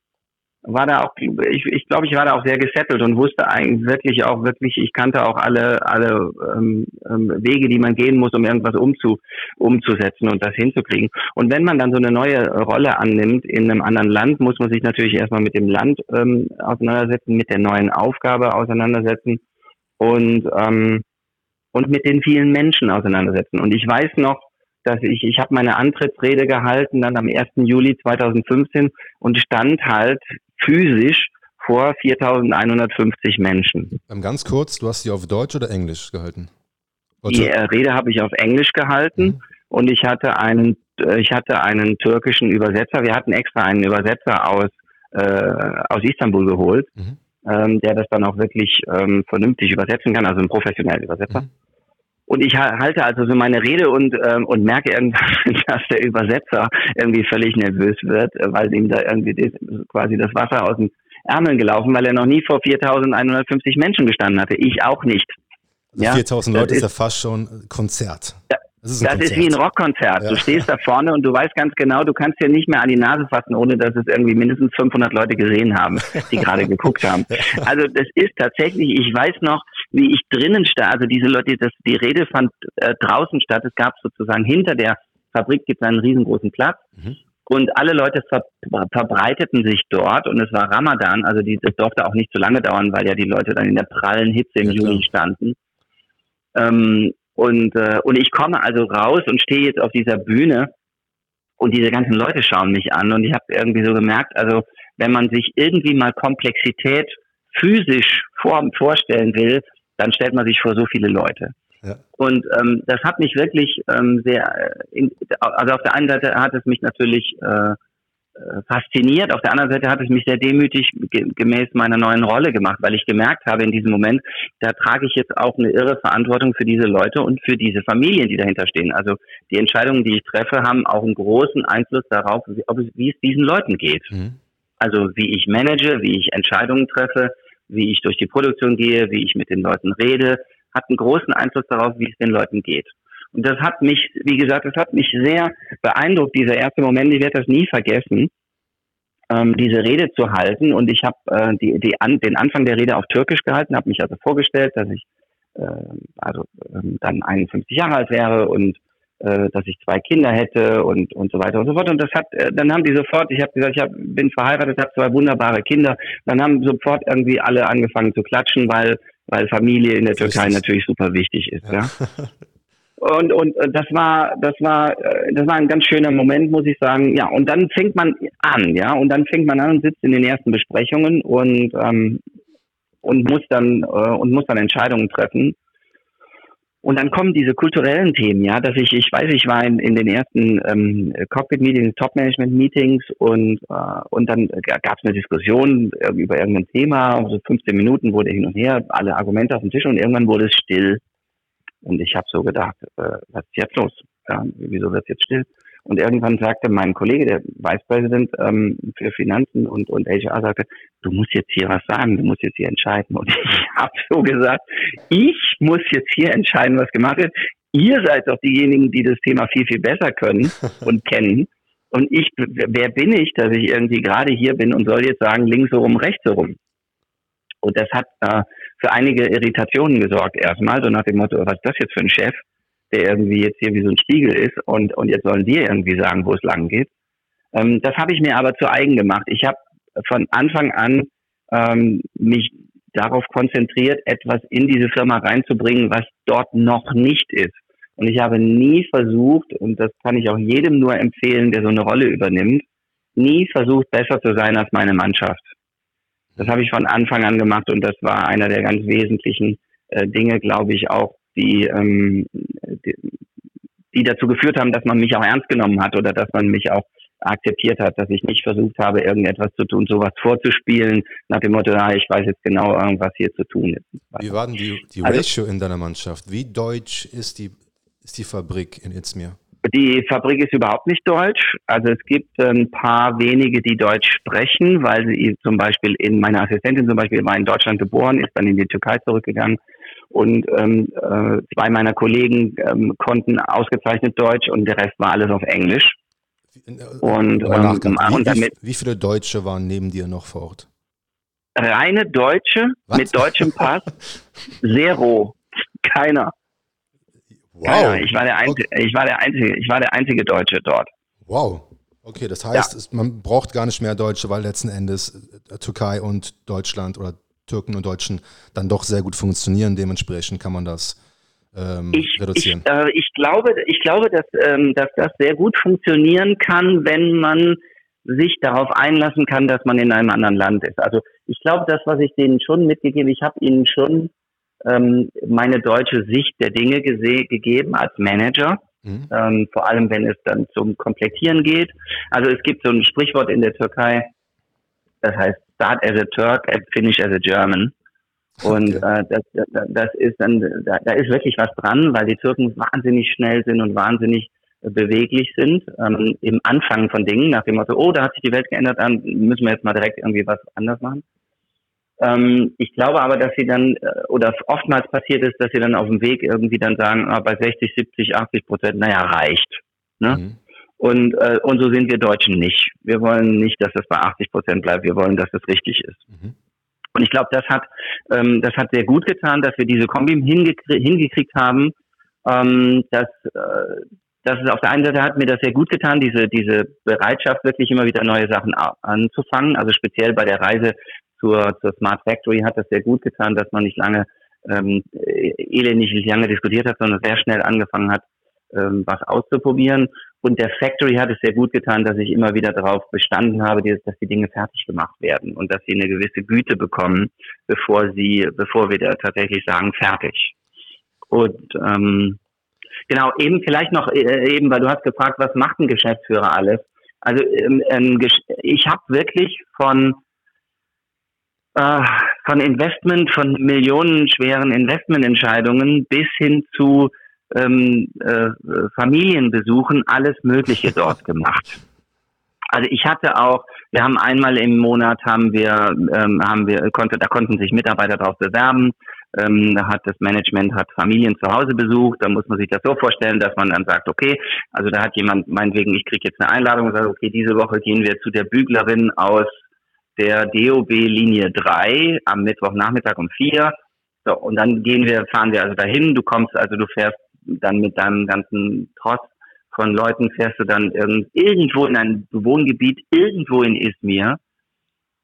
Speaker 2: war da auch, ich, ich glaube, ich war da auch sehr gesettelt und wusste eigentlich wirklich auch wirklich, ich kannte auch alle, alle ähm, ähm, Wege, die man gehen muss, um irgendwas umzu, umzusetzen und das hinzukriegen. Und wenn man dann so eine neue Rolle annimmt in einem anderen Land, muss man sich natürlich erstmal mit dem Land ähm, auseinandersetzen, mit der neuen Aufgabe auseinandersetzen und ähm, und mit den vielen Menschen auseinandersetzen. Und ich weiß noch, dass ich, ich habe meine Antrittsrede gehalten dann am 1. Juli 2015 und stand halt physisch vor 4150 Menschen.
Speaker 1: Ähm, ganz kurz, du hast sie auf Deutsch oder Englisch gehalten?
Speaker 2: Oder? Die äh, Rede habe ich auf Englisch gehalten mhm. und ich hatte einen äh, ich hatte einen türkischen Übersetzer. Wir hatten extra einen Übersetzer aus äh, aus Istanbul geholt, mhm. ähm, der das dann auch wirklich ähm, vernünftig übersetzen kann, also ein professioneller Übersetzer. Mhm. Und ich halte also so meine Rede und, ähm, und merke irgendwann, dass der Übersetzer irgendwie völlig nervös wird, weil ihm da irgendwie quasi das Wasser aus den Ärmeln gelaufen, weil er noch nie vor 4150 Menschen gestanden hatte. Ich auch nicht.
Speaker 1: Also ja, 4000 Leute ist, ja fast schon Konzert.
Speaker 2: Ja, das ist, das ist wie ein Rockkonzert. Ja. Du stehst da vorne und du weißt ganz genau, du kannst dir nicht mehr an die Nase fassen, ohne dass es irgendwie mindestens 500 Leute gesehen haben, die gerade geguckt haben. Also das ist tatsächlich, ich weiß noch, wie ich drinnen stand, also diese Leute, das, die Rede fand äh, draußen statt. Es gab sozusagen hinter der Fabrik gibt es einen riesengroßen Platz. Mhm. Und alle Leute ver verbreiteten sich dort und es war Ramadan, also die, das durfte auch nicht so lange dauern, weil ja die Leute dann in der prallen Hitze im ja, Juli standen. Ähm, und, äh, und ich komme also raus und stehe jetzt auf dieser Bühne und diese ganzen Leute schauen mich an und ich habe irgendwie so gemerkt, also wenn man sich irgendwie mal Komplexität physisch vor, vorstellen will, dann stellt man sich vor so viele Leute. Ja. Und ähm, das hat mich wirklich ähm, sehr, äh, in, also auf der einen Seite hat es mich natürlich äh, äh, fasziniert. Auf der anderen Seite hat es mich sehr demütig gemäß meiner neuen Rolle gemacht, weil ich gemerkt habe in diesem Moment, da trage ich jetzt auch eine irre Verantwortung für diese Leute und für diese Familien, die dahinter stehen. Also die Entscheidungen, die ich treffe, haben auch einen großen Einfluss darauf, wie, es, wie es diesen Leuten geht. Mhm. Also wie ich manage, wie ich Entscheidungen treffe, wie ich durch die Produktion gehe, wie ich mit den Leuten rede, hat einen großen Einfluss darauf, wie es den Leuten geht. Und das hat mich, wie gesagt, das hat mich sehr beeindruckt, dieser erste Moment. Ich werde das nie vergessen, ähm, diese Rede zu halten. Und ich habe äh, die, die an, den Anfang der Rede auf Türkisch gehalten, habe mich also vorgestellt, dass ich äh, also ähm, dann 51 Jahre alt wäre und äh, dass ich zwei Kinder hätte und und so weiter und so fort. Und das hat, äh, dann haben die sofort, ich habe gesagt, ich hab, bin verheiratet, habe zwei wunderbare Kinder. Dann haben sofort irgendwie alle angefangen zu klatschen, weil weil Familie in der Türkei natürlich super wichtig ist. Ja. ja. Und, und äh, das war, das war, äh, das war ein ganz schöner Moment, muss ich sagen. Ja, und dann fängt man an, ja, und dann fängt man an und sitzt in den ersten Besprechungen und ähm, und muss dann äh, und muss dann Entscheidungen treffen. Und dann kommen diese kulturellen Themen, ja, dass ich, ich weiß, ich war in, in den ersten ähm, Cockpit-Meetings, Top-Management-Meetings und, äh, und dann gab es eine Diskussion über irgendein Thema, so 15 Minuten wurde hin und her, alle Argumente auf dem Tisch und irgendwann wurde es still. Und ich habe so gedacht, äh, was ist jetzt los? Ja, wieso wird jetzt still? Und irgendwann sagte mein Kollege, der Vice President ähm, für Finanzen und, und HR, sagte, du musst jetzt hier was sagen, du musst jetzt hier entscheiden. Und ich habe so gesagt, ich muss jetzt hier entscheiden, was gemacht wird. Ihr seid doch diejenigen, die das Thema viel, viel besser können und kennen. Und ich, wer bin ich, dass ich irgendwie gerade hier bin und soll jetzt sagen, links herum, rechts herum? Und das hat äh, für einige Irritationen gesorgt erstmal, so nach dem Motto, was ist das jetzt für ein Chef, der irgendwie jetzt hier wie so ein Spiegel ist und, und jetzt sollen wir irgendwie sagen, wo es lang geht. Ähm, das habe ich mir aber zu eigen gemacht. Ich habe von Anfang an ähm, mich darauf konzentriert, etwas in diese Firma reinzubringen, was dort noch nicht ist. Und ich habe nie versucht, und das kann ich auch jedem nur empfehlen, der so eine Rolle übernimmt, nie versucht, besser zu sein als meine Mannschaft. Das habe ich von Anfang an gemacht und das war einer der ganz wesentlichen äh, Dinge, glaube ich, auch, die, ähm, die, die dazu geführt haben, dass man mich auch ernst genommen hat oder dass man mich auch akzeptiert hat, dass ich nicht versucht habe, irgendetwas zu tun, sowas vorzuspielen, nach dem Motto, ja, ich weiß jetzt genau, was hier zu tun ist.
Speaker 1: Wie war denn die, die also, Ratio in deiner Mannschaft? Wie deutsch ist die, ist die Fabrik in Itzmir?
Speaker 2: Die Fabrik ist überhaupt nicht deutsch. Also es gibt ein paar wenige, die Deutsch sprechen, weil sie zum Beispiel in meine Assistentin zum Beispiel war in Deutschland geboren, ist dann in die Türkei zurückgegangen und ähm, äh, zwei meiner Kollegen ähm, konnten ausgezeichnet Deutsch und der Rest war alles auf Englisch.
Speaker 1: Und, ähm, wie, und damit, wie viele Deutsche waren neben dir noch vor Ort?
Speaker 2: Reine Deutsche Was? mit deutschem Pass, zero, keiner. Wow. Ja, ich war der einzige, okay. ich war der einzige, ich war der einzige Deutsche dort.
Speaker 1: Wow. Okay, das heißt, ja. es, man braucht gar nicht mehr Deutsche, weil letzten Endes äh, Türkei und Deutschland oder Türken und Deutschen dann doch sehr gut funktionieren. Dementsprechend kann man das ähm,
Speaker 2: ich,
Speaker 1: reduzieren.
Speaker 2: Ich, äh, ich, glaube, ich glaube, dass, ähm, dass das sehr gut funktionieren kann, wenn man sich darauf einlassen kann, dass man in einem anderen Land ist. Also ich glaube, das, was ich denen schon mitgegeben, ich habe ihnen schon ähm, meine deutsche Sicht der Dinge gegeben als Manager. Mhm. Ähm, vor allem, wenn es dann zum Komplettieren geht. Also es gibt so ein Sprichwort in der Türkei, das heißt Start as a Turk and finish as a German. Und okay. äh, das, das ist dann, da, da ist wirklich was dran, weil die Türken wahnsinnig schnell sind und wahnsinnig beweglich sind ähm, im Anfang von Dingen, nach dem Motto, oh, da hat sich die Welt geändert, dann müssen wir jetzt mal direkt irgendwie was anders machen. Ähm, ich glaube aber, dass sie dann, äh, oder oftmals passiert ist, dass sie dann auf dem Weg irgendwie dann sagen, ah, bei 60, 70, 80 Prozent, naja, reicht. Ne? Mhm. Und, äh, und so sind wir Deutschen nicht. Wir wollen nicht, dass das bei 80 Prozent bleibt. Wir wollen, dass das richtig ist. Mhm. Und ich glaube, das hat, ähm, das hat sehr gut getan, dass wir diese Kombi hingekriegt, hingekriegt haben. Ähm, dass, äh, das ist auf der einen Seite hat mir das sehr gut getan, diese, diese Bereitschaft, wirklich immer wieder neue Sachen anzufangen. Also speziell bei der Reise zur, zur Smart Factory hat das sehr gut getan, dass man nicht lange ähm, elendig nicht lange diskutiert hat, sondern sehr schnell angefangen hat, ähm, was auszuprobieren. Und der Factory hat es sehr gut getan, dass ich immer wieder darauf bestanden habe, dass die Dinge fertig gemacht werden und dass sie eine gewisse Güte bekommen, bevor sie, bevor wir da tatsächlich sagen, fertig. Und ähm, genau, eben vielleicht noch äh, eben, weil du hast gefragt, was macht ein Geschäftsführer alles? Also ähm, ich habe wirklich von äh, von Investment, von millionenschweren Investmententscheidungen bis hin zu ähm, äh, Familienbesuchen alles Mögliche dort gemacht. Also ich hatte auch, wir haben einmal im Monat haben wir, ähm, haben wir, konnte, da konnten sich Mitarbeiter darauf bewerben. Ähm, da hat das Management hat Familien zu Hause besucht. Da muss man sich das so vorstellen, dass man dann sagt, okay, also da hat jemand meinetwegen, ich kriege jetzt eine Einladung und sagt, okay, diese Woche gehen wir zu der Büglerin aus der DOB Linie 3 am Mittwochnachmittag um 4. So, und dann gehen wir, fahren wir also dahin. Du kommst, also du fährst dann mit deinem ganzen Tross von Leuten, fährst du dann irgendwo in ein Wohngebiet, irgendwo in Izmir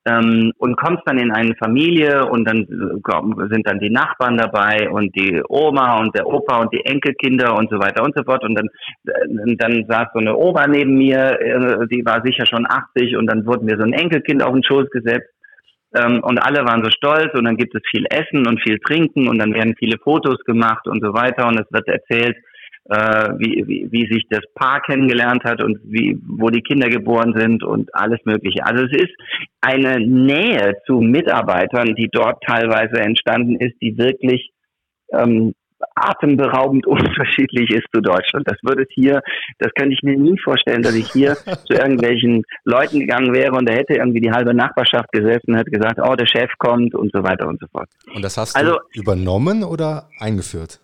Speaker 2: ähm, und kommst dann in eine Familie und dann sind dann die Nachbarn dabei und die Oma und der Opa und die Enkelkinder und so weiter und so fort. Und dann äh, dann saß so eine Oma neben mir, äh, die war sicher schon 80 und dann wurden mir so ein Enkelkind auf den Schoß gesetzt ähm, und alle waren so stolz und dann gibt es viel Essen und viel Trinken und dann werden viele Fotos gemacht und so weiter und es wird erzählt, äh, wie, wie, wie sich das Paar kennengelernt hat und wie, wo die Kinder geboren sind und alles Mögliche. Also es ist eine Nähe zu Mitarbeitern, die dort teilweise entstanden ist, die wirklich ähm, atemberaubend unterschiedlich ist zu Deutschland. Das würde es hier, das könnte ich mir nie vorstellen, dass ich hier zu irgendwelchen Leuten gegangen wäre und da hätte irgendwie die halbe Nachbarschaft gesessen und hätte gesagt, oh, der Chef kommt und so weiter und so fort.
Speaker 1: Und das hast also, du übernommen oder eingeführt?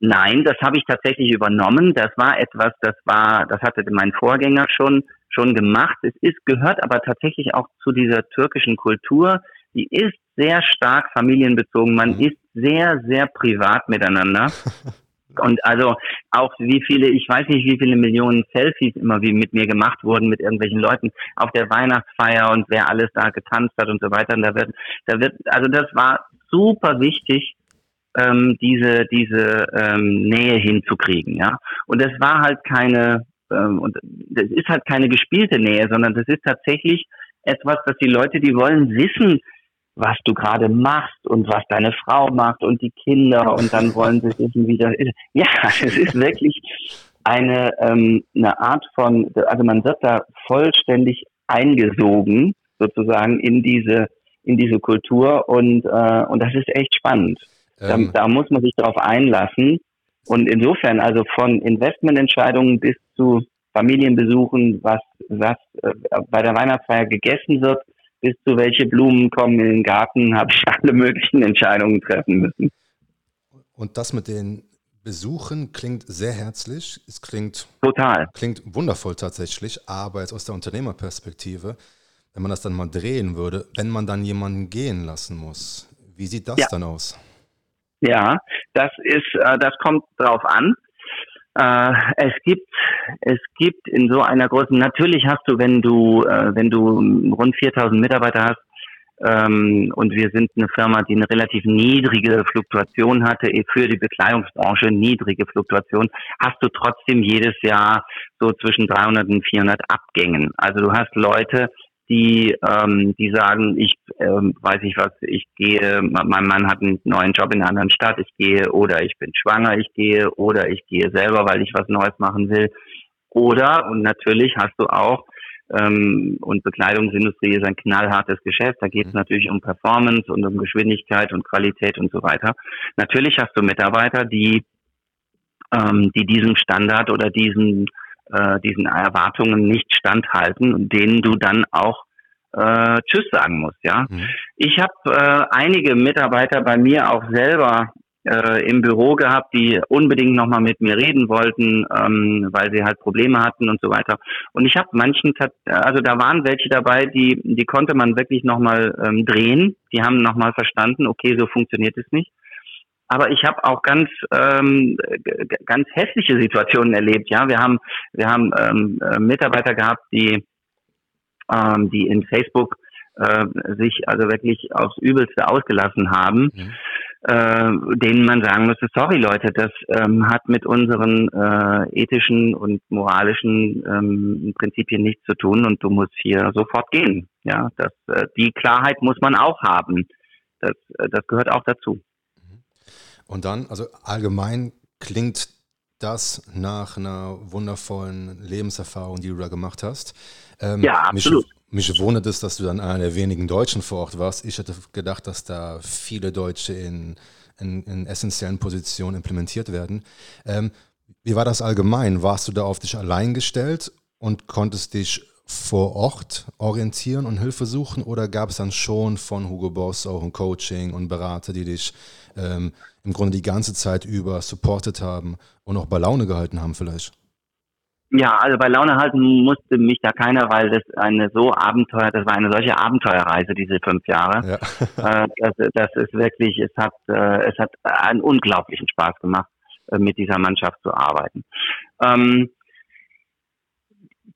Speaker 2: Nein, das habe ich tatsächlich übernommen. Das war etwas, das war, das hatte mein Vorgänger schon schon gemacht. Es ist gehört aber tatsächlich auch zu dieser türkischen Kultur. Die ist sehr stark familienbezogen. Man mhm. ist sehr sehr privat miteinander. Und also auch wie viele, ich weiß nicht, wie viele Millionen Selfies immer wie mit mir gemacht wurden mit irgendwelchen Leuten auf der Weihnachtsfeier und wer alles da getanzt hat und so weiter. Und da wird, da wird, also das war super wichtig, ähm, diese diese ähm, Nähe hinzukriegen, ja. Und es war halt keine ähm, und das ist halt keine gespielte Nähe, sondern das ist tatsächlich etwas, dass die Leute, die wollen wissen, was du gerade machst und was deine Frau macht und die Kinder und dann wollen sie wissen, wie das ist. Ja, es ist wirklich eine ähm, eine Art von, also man wird da vollständig eingesogen sozusagen in diese in diese Kultur und äh, und das ist echt spannend. Ähm. Da, da muss man sich darauf einlassen. Und insofern, also von Investmententscheidungen bis zu Familienbesuchen, was, was äh, bei der Weihnachtsfeier gegessen wird, bis zu welche Blumen kommen in den Garten, habe ich alle möglichen Entscheidungen treffen müssen.
Speaker 1: Und das mit den Besuchen klingt sehr herzlich. Es klingt
Speaker 2: total.
Speaker 1: Klingt wundervoll tatsächlich, aber jetzt aus der Unternehmerperspektive, wenn man das dann mal drehen würde, wenn man dann jemanden gehen lassen muss, wie sieht das ja. dann aus?
Speaker 2: Ja, das ist, äh, das kommt drauf an. Äh, es gibt, es gibt in so einer großen, natürlich hast du, wenn du, äh, wenn du rund 4000 Mitarbeiter hast, ähm, und wir sind eine Firma, die eine relativ niedrige Fluktuation hatte, eh, für die Bekleidungsbranche niedrige Fluktuation, hast du trotzdem jedes Jahr so zwischen 300 und 400 Abgängen. Also du hast Leute, die, ähm, die sagen, ich ähm, weiß ich was, ich gehe, mein Mann hat einen neuen Job in einer anderen Stadt, ich gehe oder ich bin schwanger, ich gehe oder ich gehe selber, weil ich was Neues machen will. Oder, und natürlich hast du auch, ähm, und Bekleidungsindustrie ist ein knallhartes Geschäft, da geht es mhm. natürlich um Performance und um Geschwindigkeit und Qualität und so weiter. Natürlich hast du Mitarbeiter, die, ähm, die diesem Standard oder diesen äh, diesen Erwartungen nicht standhalten und denen du dann auch äh, Tschüss sagen musst. Ja, mhm. ich habe äh, einige Mitarbeiter bei mir auch selber äh, im Büro gehabt, die unbedingt nochmal mit mir reden wollten, ähm, weil sie halt Probleme hatten und so weiter. Und ich habe manchen, also da waren welche dabei, die die konnte man wirklich nochmal ähm, drehen. Die haben nochmal verstanden, okay, so funktioniert es nicht. Aber ich habe auch ganz ähm, ganz hässliche Situationen erlebt. Ja, wir haben wir haben ähm, äh, Mitarbeiter gehabt, die ähm, die in Facebook äh, sich also wirklich aufs Übelste ausgelassen haben, mhm. äh, denen man sagen müsste, sorry Leute, das ähm, hat mit unseren äh, ethischen und moralischen ähm, Prinzipien nichts zu tun und du musst hier sofort gehen. Ja, das, äh, die Klarheit muss man auch haben. Das, äh, das gehört auch dazu.
Speaker 1: Und dann, also allgemein klingt das nach einer wundervollen Lebenserfahrung, die du da gemacht hast.
Speaker 2: Ähm, ja, absolut.
Speaker 1: Mich, mich wundert es, dass du dann einer der wenigen Deutschen vor Ort warst. Ich hätte gedacht, dass da viele Deutsche in, in, in essentiellen Positionen implementiert werden. Ähm, wie war das allgemein? Warst du da auf dich allein gestellt und konntest dich vor Ort orientieren und Hilfe suchen oder gab es dann schon von Hugo Boss auch ein Coaching und Berater, die dich ähm, im Grunde die ganze Zeit über supportet haben und auch bei Laune gehalten haben vielleicht?
Speaker 2: Ja, also bei Laune halten musste mich da keiner, weil das eine so Abenteuer, das war eine solche Abenteuerreise, diese fünf Jahre. Ja. Äh, das, das, ist wirklich, es hat, äh, es hat einen unglaublichen Spaß gemacht, äh, mit dieser Mannschaft zu arbeiten. Ähm,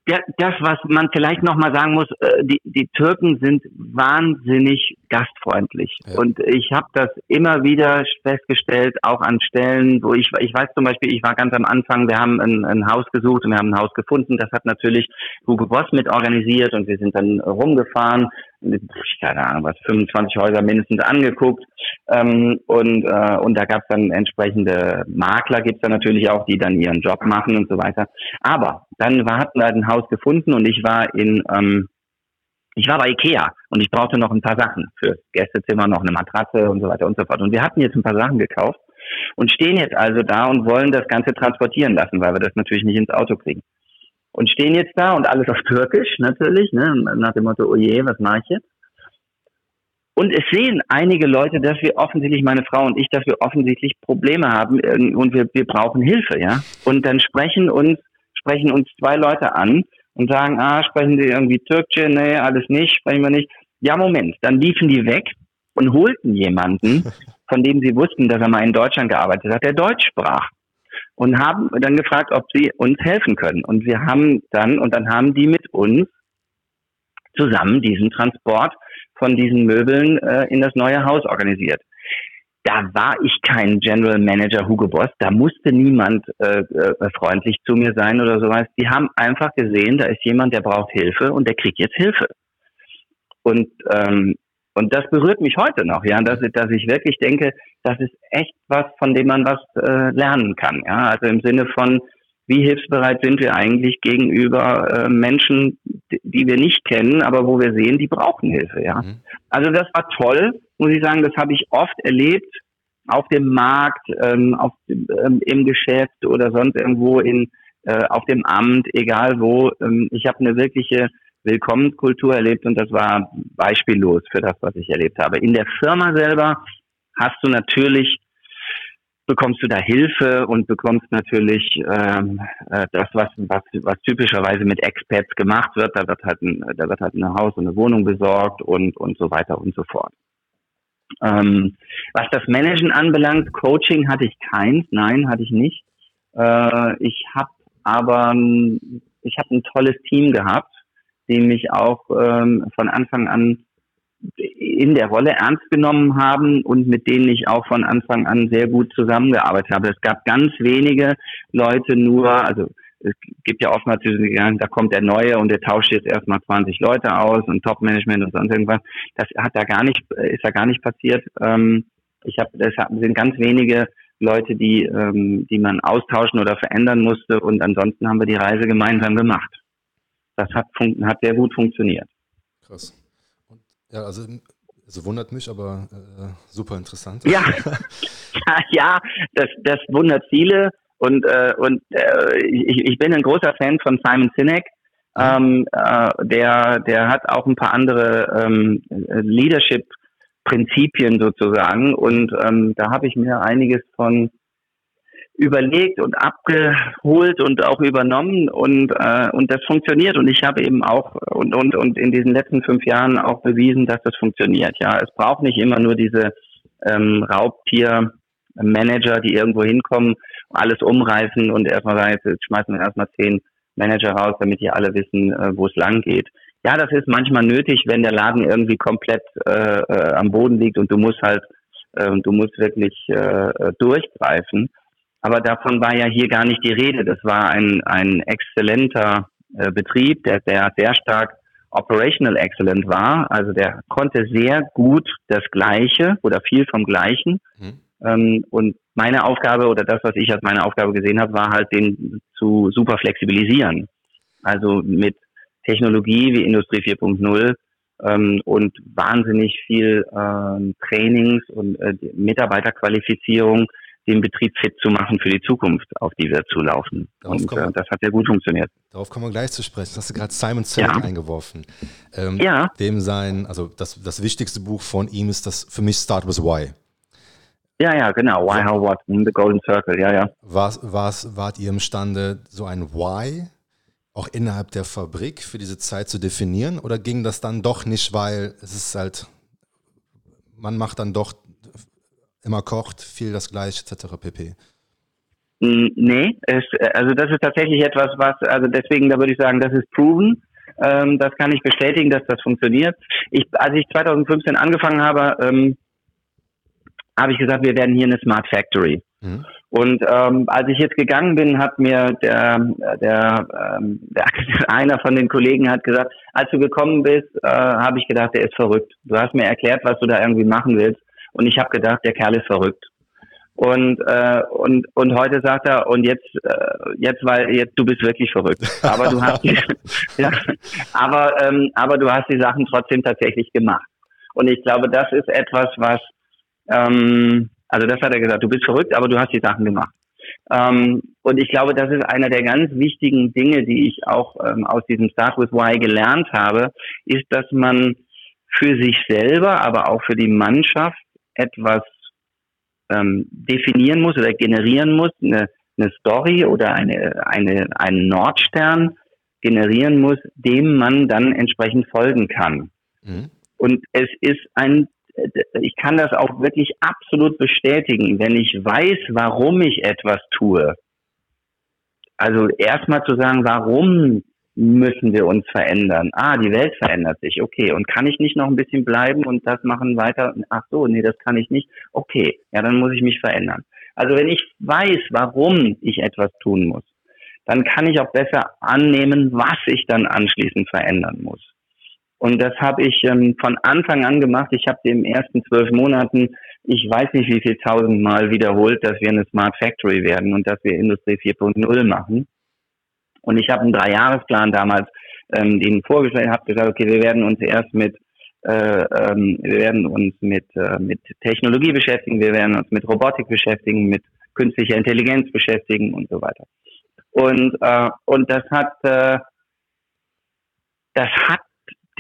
Speaker 2: das, was man vielleicht nochmal sagen muss, äh, die, die Türken sind wahnsinnig gastfreundlich. Ja. Und ich habe das immer wieder festgestellt, auch an Stellen, wo ich, ich weiß zum Beispiel, ich war ganz am Anfang, wir haben ein, ein Haus gesucht und wir haben ein Haus gefunden. Das hat natürlich Hugo Boss mit organisiert und wir sind dann rumgefahren keine Ahnung was, 25 Häuser mindestens angeguckt. Ähm, und, äh, und da gab es dann entsprechende Makler, gibt es da natürlich auch, die dann ihren Job machen und so weiter. Aber dann war, hatten wir ein Haus gefunden und ich war in, ähm, ich war bei Ikea und ich brauchte noch ein paar Sachen fürs Gästezimmer, noch eine Matratze und so weiter und so fort. Und wir hatten jetzt ein paar Sachen gekauft und stehen jetzt also da und wollen das Ganze transportieren lassen, weil wir das natürlich nicht ins Auto kriegen. Und stehen jetzt da und alles auf Türkisch natürlich, ne, nach dem Motto, oh je, was mache ich jetzt? Und es sehen einige Leute, dass wir offensichtlich, meine Frau und ich, dass wir offensichtlich Probleme haben und wir, wir brauchen Hilfe, ja. Und dann sprechen uns, sprechen uns zwei Leute an und sagen, ah, sprechen Sie irgendwie Türkische? Nee, alles nicht, sprechen wir nicht. Ja, Moment. Dann liefen die weg und holten jemanden, von dem sie wussten, dass er mal in Deutschland gearbeitet hat, der Deutsch sprach. Und haben dann gefragt, ob sie uns helfen können. Und wir haben dann, und dann haben die mit uns zusammen diesen Transport von diesen Möbeln äh, in das neue Haus organisiert. Da war ich kein General Manager Hugo Boss, da musste niemand äh, äh, freundlich zu mir sein oder sowas. Die haben einfach gesehen, da ist jemand, der braucht Hilfe und der kriegt jetzt Hilfe. Und ähm, und das berührt mich heute noch, ja, dass, dass ich wirklich denke, das ist echt was, von dem man was äh, lernen kann, ja. Also im Sinne von, wie hilfsbereit sind wir eigentlich gegenüber äh, Menschen, die wir nicht kennen, aber wo wir sehen, die brauchen Hilfe, ja. Mhm. Also das war toll, muss ich sagen, das habe ich oft erlebt auf dem Markt, ähm, auf, ähm, im Geschäft oder sonst irgendwo in äh, auf dem Amt, egal wo. Ähm, ich habe eine wirkliche Willkommenskultur erlebt und das war beispiellos für das, was ich erlebt habe. In der Firma selber hast du natürlich bekommst du da Hilfe und bekommst natürlich ähm, äh, das, was, was, was typischerweise mit Expats gemacht wird. Da wird halt ein, da wird halt ein Haus und eine Wohnung besorgt und, und so weiter und so fort. Ähm, was das Managen anbelangt, Coaching hatte ich keins, nein, hatte ich nicht. Äh, ich habe aber ich habe ein tolles Team gehabt, die mich auch ähm, von Anfang an in der Rolle ernst genommen haben und mit denen ich auch von Anfang an sehr gut zusammengearbeitet habe. Es gab ganz wenige Leute nur, also es gibt ja oftmals diesen da kommt der Neue und der tauscht jetzt erstmal 20 Leute aus und Top-Management und sonst irgendwas. Das hat da gar nicht, ist da gar nicht passiert. Ähm, ich habe, das sind ganz wenige Leute, die, ähm, die man austauschen oder verändern musste und ansonsten haben wir die Reise gemeinsam gemacht. Das hat, hat sehr gut funktioniert.
Speaker 1: Krass. Ja, also, also wundert mich, aber äh, super interessant.
Speaker 2: Ja, ja, das, das wundert viele und, äh, und äh, ich, ich bin ein großer Fan von Simon Sinek. Ähm, äh, der, der hat auch ein paar andere ähm, Leadership-Prinzipien sozusagen und ähm, da habe ich mir einiges von überlegt und abgeholt und auch übernommen und äh, und das funktioniert und ich habe eben auch und und und in diesen letzten fünf Jahren auch bewiesen, dass das funktioniert. Ja, es braucht nicht immer nur diese ähm, Raubtier-Manager, die irgendwo hinkommen, alles umreißen und erstmal sagen, jetzt schmeißen wir erstmal zehn Manager raus, damit die alle wissen, äh, wo es lang geht. Ja, das ist manchmal nötig, wenn der Laden irgendwie komplett äh, äh, am Boden liegt und du musst halt, äh, du musst wirklich äh, durchgreifen. Aber davon war ja hier gar nicht die Rede. Das war ein, ein exzellenter äh, Betrieb, der, der sehr stark operational excellent war. Also der konnte sehr gut das Gleiche oder viel vom Gleichen. Mhm. Ähm, und meine Aufgabe oder das, was ich als meine Aufgabe gesehen habe, war halt den zu super flexibilisieren. Also mit Technologie wie Industrie 4.0 ähm, und wahnsinnig viel ähm, Trainings und äh, Mitarbeiterqualifizierung den Betrieb fit zu machen für die Zukunft, auf die wir zulaufen. Darauf und äh, das hat sehr gut funktioniert.
Speaker 1: Darauf kommen wir gleich zu sprechen. Das hast du gerade Simon Sinek ja. eingeworfen. Ähm, ja. Dem sein, also das, das wichtigste Buch von ihm ist das für mich Start with Why.
Speaker 2: Ja, ja, genau. Why, how, what, the Golden Circle, ja, ja.
Speaker 1: Was, was wart ihr imstande, so ein Why auch innerhalb der Fabrik für diese Zeit zu definieren? Oder ging das dann doch nicht, weil es ist halt, man macht dann doch immer kocht, viel das gleiche, etc. pp.
Speaker 2: Nee, es, also das ist tatsächlich etwas, was, also deswegen, da würde ich sagen, das ist proven. Ähm, das kann ich bestätigen, dass das funktioniert. Ich, als ich 2015 angefangen habe, ähm, habe ich gesagt, wir werden hier eine Smart Factory. Mhm. Und ähm, als ich jetzt gegangen bin, hat mir der, der, ähm, der einer von den Kollegen hat gesagt, als du gekommen bist, äh, habe ich gedacht, der ist verrückt. Du hast mir erklärt, was du da irgendwie machen willst. Und ich habe gedacht, der Kerl ist verrückt. Und äh, und und heute sagt er und jetzt äh, jetzt weil jetzt du bist wirklich verrückt. Aber du hast die, ja, aber ähm, aber du hast die Sachen trotzdem tatsächlich gemacht. Und ich glaube, das ist etwas, was ähm, Also das hat er gesagt, du bist verrückt, aber du hast die Sachen gemacht. Ähm, und ich glaube, das ist einer der ganz wichtigen Dinge, die ich auch ähm, aus diesem Start with Why gelernt habe, ist, dass man für sich selber, aber auch für die Mannschaft etwas ähm, definieren muss oder generieren muss, eine, eine Story oder eine, eine, einen Nordstern generieren muss, dem man dann entsprechend folgen kann. Mhm. Und es ist ein, ich kann das auch wirklich absolut bestätigen, wenn ich weiß, warum ich etwas tue. Also erstmal zu sagen, warum müssen wir uns verändern? Ah, die Welt verändert sich. Okay. Und kann ich nicht noch ein bisschen bleiben und das machen weiter? Ach so, nee, das kann ich nicht. Okay. Ja, dann muss ich mich verändern. Also wenn ich weiß, warum ich etwas tun muss, dann kann ich auch besser annehmen, was ich dann anschließend verändern muss. Und das habe ich ähm, von Anfang an gemacht. Ich habe in den ersten zwölf Monaten, ich weiß nicht wie viel tausendmal wiederholt, dass wir eine Smart Factory werden und dass wir Industrie 4.0 machen. Und ich habe einen Dreijahresplan damals ähm, denen vorgestellt, habe gesagt, okay, wir werden uns erst mit äh, ähm, wir werden uns mit, äh, mit Technologie beschäftigen, wir werden uns mit Robotik beschäftigen, mit künstlicher Intelligenz beschäftigen und so weiter. Und, äh, und das hat, äh, das hat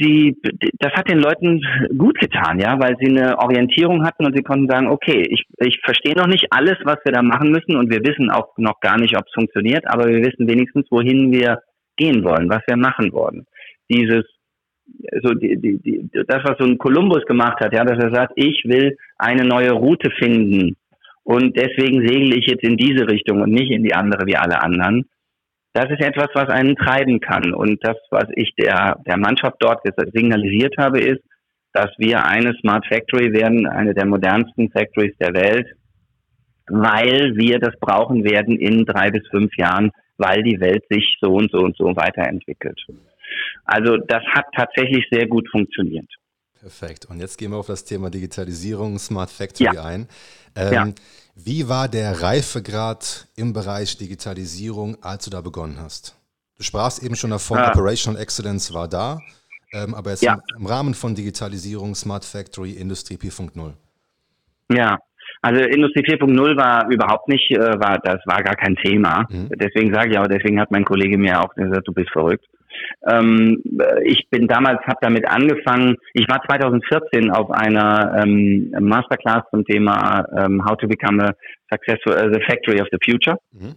Speaker 2: die, das hat den Leuten gut getan, ja, weil sie eine Orientierung hatten und sie konnten sagen, okay, ich, ich verstehe noch nicht alles, was wir da machen müssen und wir wissen auch noch gar nicht, ob es funktioniert, aber wir wissen wenigstens, wohin wir gehen wollen, was wir machen wollen. Dieses, so die, die, die, das, was so ein Kolumbus gemacht hat, ja, dass er sagt, ich will eine neue Route finden und deswegen segle ich jetzt in diese Richtung und nicht in die andere wie alle anderen. Das ist etwas, was einen treiben kann. Und das, was ich der, der Mannschaft dort signalisiert habe, ist, dass wir eine Smart Factory werden, eine der modernsten Factories der Welt, weil wir das brauchen werden in drei bis fünf Jahren, weil die Welt sich so und so und so weiterentwickelt. Also das hat tatsächlich sehr gut funktioniert.
Speaker 1: Perfekt. Und jetzt gehen wir auf das Thema Digitalisierung, Smart Factory ja. ein. Ähm, ja. Wie war der Reifegrad im Bereich Digitalisierung, als du da begonnen hast? Du sprachst eben schon davon, ja. Operational Excellence war da, ähm, aber jetzt im, im, Rahmen von Digitalisierung, Smart Factory, Industrie 4.0.
Speaker 2: Ja, also Industrie 4.0 war überhaupt nicht, äh, war, das war gar kein Thema. Mhm. Deswegen sage ich auch, deswegen hat mein Kollege mir auch gesagt, du bist verrückt. Ähm, ich bin damals, habe damit angefangen. Ich war 2014 auf einer ähm, Masterclass zum Thema ähm, How to Become a Successful uh, the Factory of the Future. Mhm.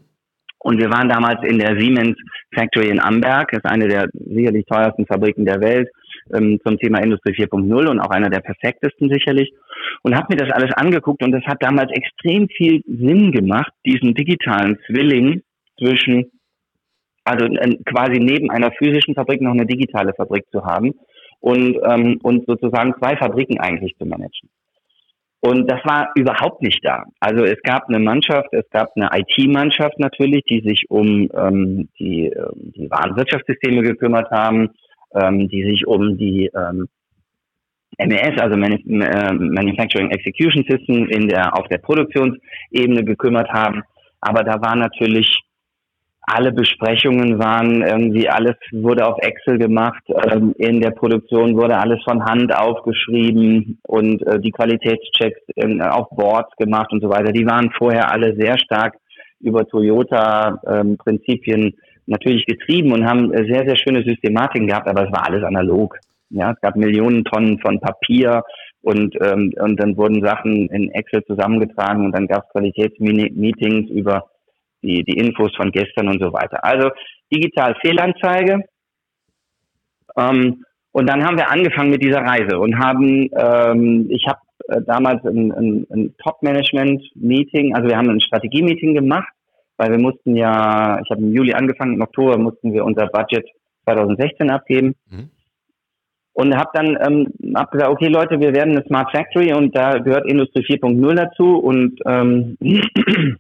Speaker 2: Und wir waren damals in der Siemens Factory in Amberg. Das ist eine der sicherlich teuersten Fabriken der Welt ähm, zum Thema Industrie 4.0 und auch einer der perfektesten sicherlich. Und habe mir das alles angeguckt und das hat damals extrem viel Sinn gemacht, diesen digitalen Zwilling zwischen also quasi neben einer physischen Fabrik noch eine digitale Fabrik zu haben und, ähm, und sozusagen zwei Fabriken eigentlich zu managen. Und das war überhaupt nicht da. Also es gab eine Mannschaft, es gab eine IT-Mannschaft natürlich, die sich um ähm, die, ähm, die Warenwirtschaftssysteme gekümmert haben, ähm, die sich um die ähm, MES, also äh, Manufacturing Execution System in der, auf der Produktionsebene gekümmert haben. Aber da war natürlich alle Besprechungen waren irgendwie, alles wurde auf Excel gemacht, ähm, in der Produktion wurde alles von Hand aufgeschrieben und äh, die Qualitätschecks in, auf Boards gemacht und so weiter. Die waren vorher alle sehr stark über Toyota-Prinzipien ähm, natürlich getrieben und haben sehr, sehr schöne Systematiken gehabt, aber es war alles analog. Ja, es gab Millionen Tonnen von Papier und, ähm, und dann wurden Sachen in Excel zusammengetragen und dann gab es Qualitätsmeetings über die, die Infos von gestern und so weiter. Also digital Fehlanzeige. Ähm, und dann haben wir angefangen mit dieser Reise und haben, ähm, ich habe äh, damals ein, ein, ein Top-Management-Meeting, also wir haben ein Strategie-Meeting gemacht, weil wir mussten ja, ich habe im Juli angefangen, im Oktober mussten wir unser Budget 2016 abgeben. Mhm. Und habe dann ähm, hab gesagt, okay Leute, wir werden eine Smart Factory und da gehört Industrie 4.0 dazu und ähm,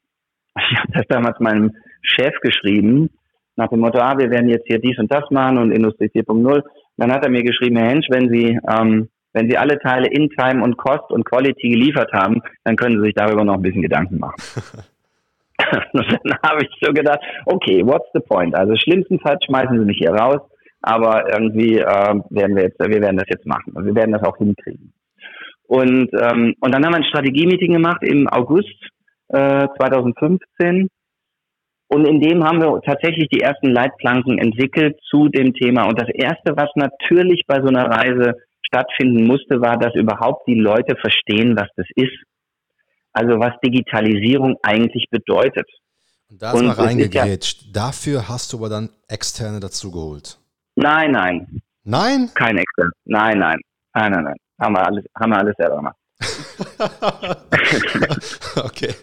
Speaker 2: ich habe das damals meinem Chef geschrieben, nach dem Motto, ah, wir werden jetzt hier dies und das machen und Industrie 4.0. Dann hat er mir geschrieben, Herr Hensch, wenn Sie, ähm, wenn Sie alle Teile in Time und Cost und Quality geliefert haben, dann können Sie sich darüber noch ein bisschen Gedanken machen. und dann habe ich so gedacht, okay, what's the point? Also schlimmstenfalls schmeißen Sie mich hier raus, aber irgendwie äh, werden wir jetzt, wir werden das jetzt machen und wir werden das auch hinkriegen. Und, ähm, und dann haben wir ein Strategie-Meeting gemacht im August äh, 2015. Und in dem haben wir tatsächlich die ersten Leitplanken entwickelt zu dem Thema. Und das Erste, was natürlich bei so einer Reise stattfinden musste, war, dass überhaupt die Leute verstehen, was das ist. Also was Digitalisierung eigentlich bedeutet.
Speaker 1: Und da ist mal reingegrätscht. Ja, Dafür hast du aber dann Externe dazugeholt.
Speaker 2: Nein, nein.
Speaker 1: Nein?
Speaker 2: Kein Externe. Nein, nein. Nein, nein, nein. Haben wir alles, haben wir alles selber gemacht.
Speaker 1: okay.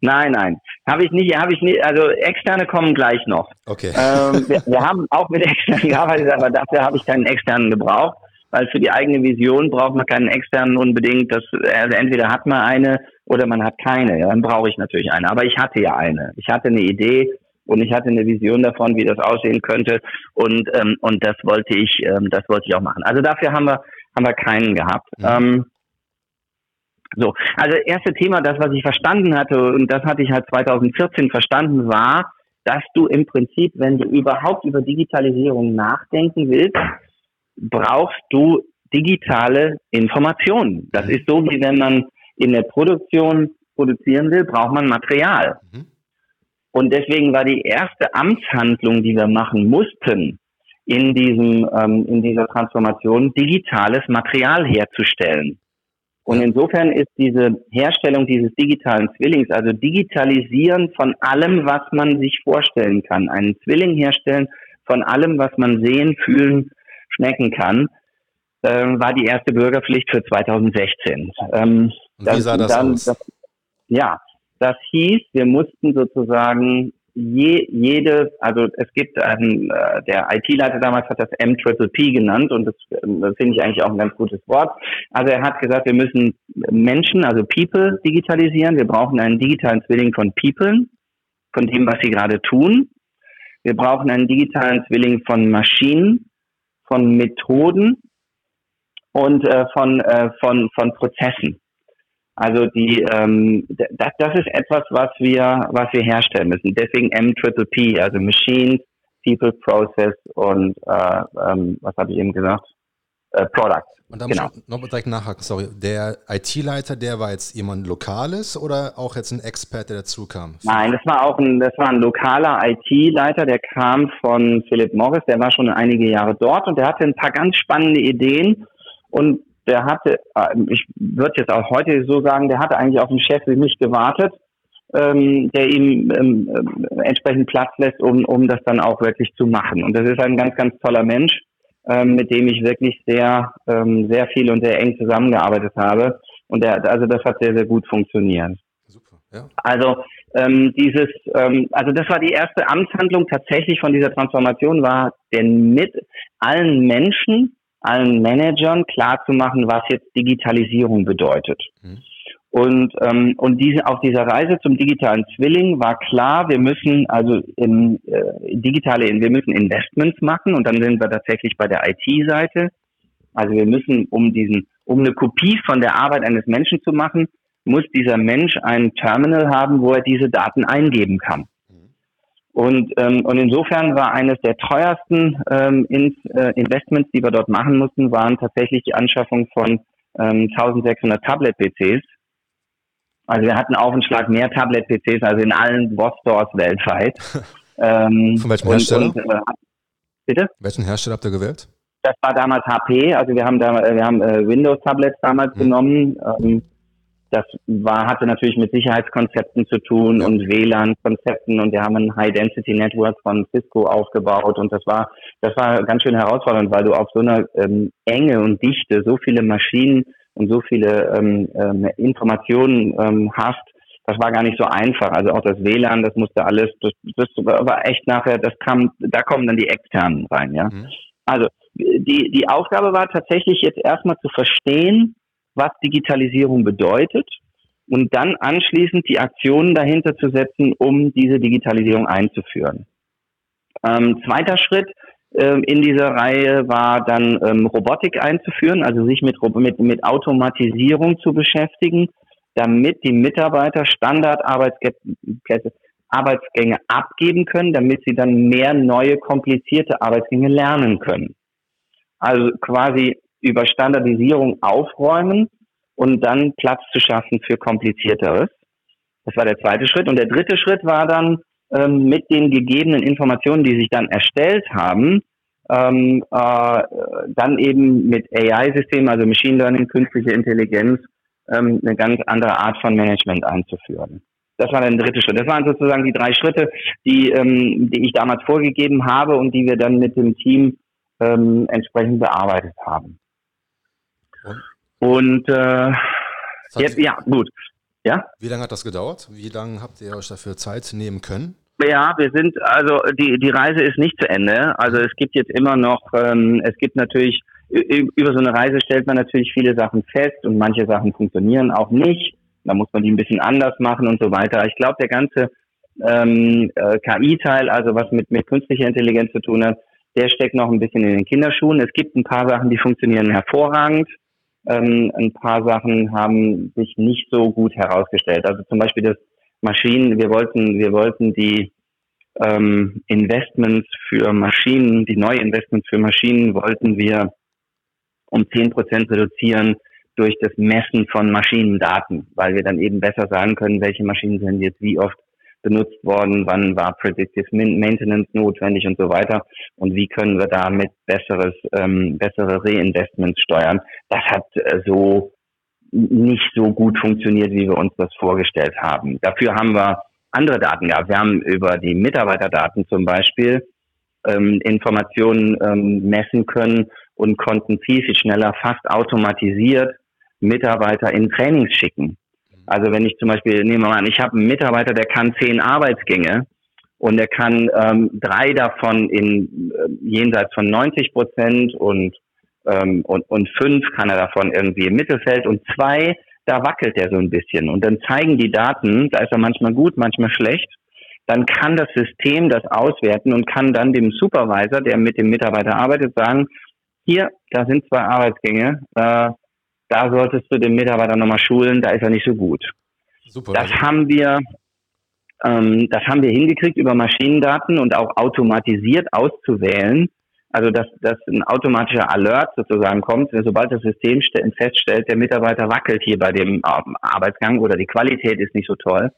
Speaker 2: Nein, nein. Habe ich nicht, habe ich nicht, also externe kommen gleich noch.
Speaker 1: Okay.
Speaker 2: Ähm, wir, wir, haben auch mit externen gearbeitet, aber dafür habe ich keinen externen gebraucht, weil für die eigene Vision braucht man keinen externen unbedingt. Das, also entweder hat man eine oder man hat keine. Ja, dann brauche ich natürlich eine. Aber ich hatte ja eine. Ich hatte eine Idee und ich hatte eine Vision davon, wie das aussehen könnte und ähm, und das wollte ich, ähm, das wollte ich auch machen. Also dafür haben wir haben wir keinen gehabt. Mhm. So, also erste Thema, das, was ich verstanden hatte, und das hatte ich halt 2014 verstanden, war, dass du im Prinzip, wenn du überhaupt über Digitalisierung nachdenken willst, brauchst du digitale Informationen. Das ist so, wie wenn man in der Produktion produzieren will, braucht man Material. Mhm. Und deswegen war die erste Amtshandlung, die wir machen mussten, in diesem, ähm, in dieser Transformation, digitales Material herzustellen. Und insofern ist diese Herstellung dieses digitalen Zwillings, also Digitalisieren von allem, was man sich vorstellen kann, einen Zwilling herstellen von allem, was man sehen, fühlen, schmecken kann, äh, war die erste Bürgerpflicht für 2016.
Speaker 1: Ähm, Und wie sah das, das aus? Das,
Speaker 2: ja, das hieß, wir mussten sozusagen je, jede, also es gibt einen, äh, der IT-Leiter damals hat das M-Triple-P genannt und das äh, finde ich eigentlich auch ein ganz gutes Wort. Also er hat gesagt, wir müssen Menschen, also People digitalisieren. Wir brauchen einen digitalen Zwilling von People, von dem, was sie gerade tun. Wir brauchen einen digitalen Zwilling von Maschinen, von Methoden und äh, von, äh, von, von Prozessen. Also die, ähm, das, das ist etwas, was wir, was wir herstellen müssen. Deswegen M-Triple-P, also Machines, People, Process und äh, ähm, was habe ich eben gesagt? Äh, Product.
Speaker 1: Und da genau. muss ich noch direkt nachhaken, sorry. Der IT-Leiter, der war jetzt jemand Lokales oder auch jetzt ein Experte, der dazu kam?
Speaker 2: Nein, das war auch ein, das war ein lokaler IT-Leiter, der kam von Philip Morris, der war schon einige Jahre dort und der hatte ein paar ganz spannende Ideen und der hatte, äh, ich würde jetzt auch heute so sagen, der hatte eigentlich auf einen Chef wie mich gewartet, ähm, der ihm ähm, äh, entsprechend Platz lässt, um, um das dann auch wirklich zu machen. Und das ist ein ganz, ganz toller Mensch, ähm, mit dem ich wirklich sehr, ähm, sehr viel und sehr eng zusammengearbeitet habe. Und der, also das hat sehr, sehr gut funktioniert. Super, ja. Also ähm, dieses, ähm, also das war die erste Amtshandlung tatsächlich von dieser Transformation, war den mit allen Menschen allen Managern klarzumachen, was jetzt Digitalisierung bedeutet. Mhm. Und, ähm, und diese, auf dieser Reise zum digitalen Zwilling war klar, wir müssen also in, äh, digitale, wir müssen Investments machen und dann sind wir tatsächlich bei der IT-Seite. Also wir müssen, um diesen, um eine Kopie von der Arbeit eines Menschen zu machen, muss dieser Mensch ein Terminal haben, wo er diese Daten eingeben kann. Und, ähm, und insofern war eines der teuersten ähm, in, äh, Investments, die wir dort machen mussten, waren tatsächlich die Anschaffung von ähm, 1600 Tablet-PCs. Also wir hatten auf einen Schlag mehr Tablet-PCs, also in allen Boss-Stores weltweit.
Speaker 1: ähm, von welchem Hersteller? Und, äh, bitte? Welchen Hersteller habt ihr gewählt?
Speaker 2: Das war damals HP, also wir haben da, wir haben äh, Windows-Tablets damals mhm. genommen. Ähm, das war, hatte natürlich mit Sicherheitskonzepten zu tun und WLAN-Konzepten und wir haben ein High-Density-Network von Cisco aufgebaut und das war, das war ganz schön herausfordernd, weil du auf so einer ähm, Enge und Dichte so viele Maschinen und so viele ähm, ähm, Informationen ähm, hast, das war gar nicht so einfach. Also auch das WLAN, das musste alles, das, das war echt nachher, das kam, da kommen dann die externen rein, ja. Mhm. Also die, die Aufgabe war tatsächlich jetzt erstmal zu verstehen, was Digitalisierung bedeutet und dann anschließend die Aktionen dahinter zu setzen, um diese Digitalisierung einzuführen. Ähm, zweiter Schritt ähm, in dieser Reihe war dann ähm, Robotik einzuführen, also sich mit, mit, mit Automatisierung zu beschäftigen, damit die Mitarbeiter Standardarbeitsplätze Arbeitsgänge abgeben können, damit sie dann mehr neue komplizierte Arbeitsgänge lernen können. Also quasi über Standardisierung aufräumen und dann Platz zu schaffen für komplizierteres. Das war der zweite Schritt. Und der dritte Schritt war dann ähm, mit den gegebenen Informationen, die sich dann erstellt haben, ähm, äh, dann eben mit AI-Systemen, also Machine Learning, künstliche Intelligenz, ähm, eine ganz andere Art von Management einzuführen. Das war der dritte Schritt. Das waren sozusagen die drei Schritte, die, ähm, die ich damals vorgegeben habe und die wir dann mit dem Team ähm, entsprechend bearbeitet haben. Und, und äh, jetzt, ja, gut. Ja?
Speaker 1: Wie lange hat das gedauert? Wie lange habt ihr euch dafür Zeit nehmen können?
Speaker 2: Ja, wir sind, also die, die Reise ist nicht zu Ende. Also es gibt jetzt immer noch, ähm, es gibt natürlich, über so eine Reise stellt man natürlich viele Sachen fest und manche Sachen funktionieren auch nicht. Da muss man die ein bisschen anders machen und so weiter. Ich glaube, der ganze ähm, äh, KI-Teil, also was mit, mit künstlicher Intelligenz zu tun hat, der steckt noch ein bisschen in den Kinderschuhen. Es gibt ein paar Sachen, die funktionieren hervorragend. Ähm, ein paar Sachen haben sich nicht so gut herausgestellt. Also zum Beispiel das Maschinen, wir wollten, wir wollten die ähm, Investments für Maschinen, die Neuinvestments für Maschinen wollten wir um zehn Prozent reduzieren durch das Messen von Maschinendaten, weil wir dann eben besser sagen können, welche Maschinen sind jetzt wie oft benutzt worden, wann war Predictive Maintenance notwendig und so weiter und wie können wir damit besseres, ähm, bessere Reinvestments steuern. Das hat äh, so nicht so gut funktioniert, wie wir uns das vorgestellt haben. Dafür haben wir andere Daten gehabt. Wir haben über die Mitarbeiterdaten zum Beispiel ähm, Informationen ähm, messen können und konnten viel, viel schneller, fast automatisiert Mitarbeiter in Trainings schicken. Also wenn ich zum Beispiel, nehmen wir mal an, ich habe einen Mitarbeiter, der kann zehn Arbeitsgänge und der kann ähm, drei davon in äh, jenseits von 90 Prozent und ähm, und, und fünf kann er davon irgendwie im Mittelfeld und zwei, da wackelt er so ein bisschen. Und dann zeigen die Daten, da ist er manchmal gut, manchmal schlecht. Dann kann das System das auswerten und kann dann dem Supervisor, der mit dem Mitarbeiter arbeitet, sagen, hier, da sind zwei Arbeitsgänge, äh, da solltest du den Mitarbeiter nochmal schulen, da ist er nicht so gut. Super. Das haben wir, ähm, das haben wir hingekriegt, über Maschinendaten und auch automatisiert auszuwählen, also dass, dass ein automatischer Alert sozusagen kommt, sobald das System feststellt, der Mitarbeiter wackelt hier bei dem ähm, Arbeitsgang oder die Qualität ist nicht so toll,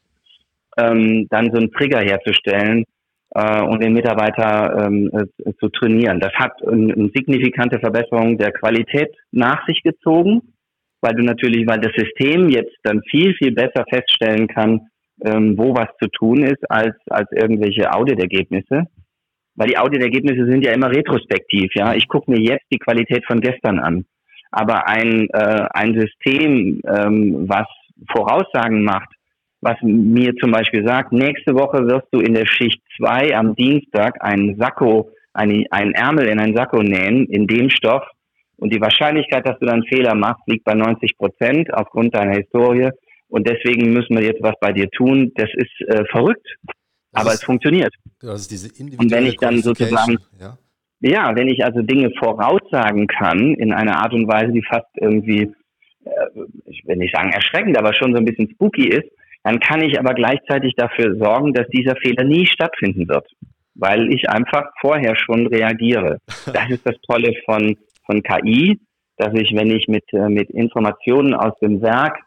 Speaker 2: ähm, dann so einen Trigger herzustellen äh, und den Mitarbeiter ähm, äh, zu trainieren. Das hat eine, eine signifikante Verbesserung der Qualität nach sich gezogen, weil du natürlich, weil das System jetzt dann viel, viel besser feststellen kann, ähm, wo was zu tun ist, als, als irgendwelche Auditergebnisse weil die Auditergebnisse sind ja immer retrospektiv. Ja, ich gucke mir jetzt die Qualität von gestern an, aber ein äh, ein System, ähm, was Voraussagen macht, was mir zum Beispiel sagt, nächste Woche wirst du in der Schicht 2 am Dienstag einen Sakko, einen, einen Ärmel in einen Sakko nähen, in dem Stoff. Und die Wahrscheinlichkeit, dass du dann Fehler machst, liegt bei 90 Prozent aufgrund deiner Historie. Und deswegen müssen wir jetzt was bei dir tun. Das ist äh, verrückt aber es funktioniert.
Speaker 1: Das ist diese
Speaker 2: Und wenn ich dann sozusagen, ja? ja, wenn ich also Dinge voraussagen kann in einer Art und Weise, die fast irgendwie, äh, ich will nicht sagen erschreckend, aber schon so ein bisschen spooky ist, dann kann ich aber gleichzeitig dafür sorgen, dass dieser Fehler nie stattfinden wird, weil ich einfach vorher schon reagiere. Das ist das Tolle von, von KI, dass ich, wenn ich mit, äh, mit Informationen aus dem Werk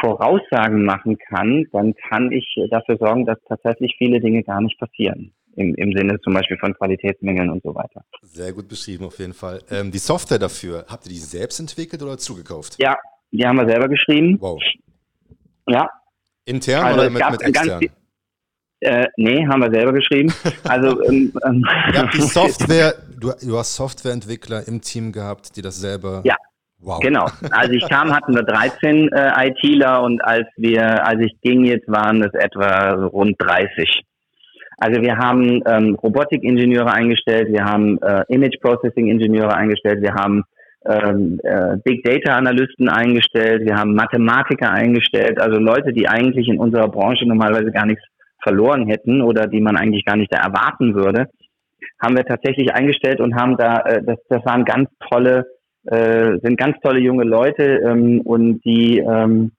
Speaker 2: Voraussagen machen kann, dann kann ich dafür sorgen, dass tatsächlich viele Dinge gar nicht passieren. Im, im Sinne zum Beispiel von Qualitätsmängeln und so weiter.
Speaker 1: Sehr gut beschrieben auf jeden Fall. Ähm, die Software dafür, habt ihr die selbst entwickelt oder zugekauft?
Speaker 2: Ja, die haben wir selber geschrieben.
Speaker 1: Wow.
Speaker 2: Ja.
Speaker 1: Intern also oder mit, mit extern? Ganz,
Speaker 2: äh, nee, haben wir selber geschrieben. Also ähm,
Speaker 1: ähm ja, die Software, du, du hast Softwareentwickler im Team gehabt, die das selber
Speaker 2: ja. Wow. Genau. Als ich kam, hatten wir 13 äh, ITler und als wir, als ich ging, jetzt waren es etwa rund 30. Also wir haben ähm, Robotikingenieure eingestellt, wir haben äh, Image Processing Ingenieure eingestellt, wir haben ähm, äh, Big Data Analysten eingestellt, wir haben Mathematiker eingestellt, also Leute, die eigentlich in unserer Branche normalerweise gar nichts verloren hätten oder die man eigentlich gar nicht da erwarten würde, haben wir tatsächlich eingestellt und haben da, äh, das, das waren ganz tolle äh, sind ganz tolle junge Leute ähm, und die, ähm,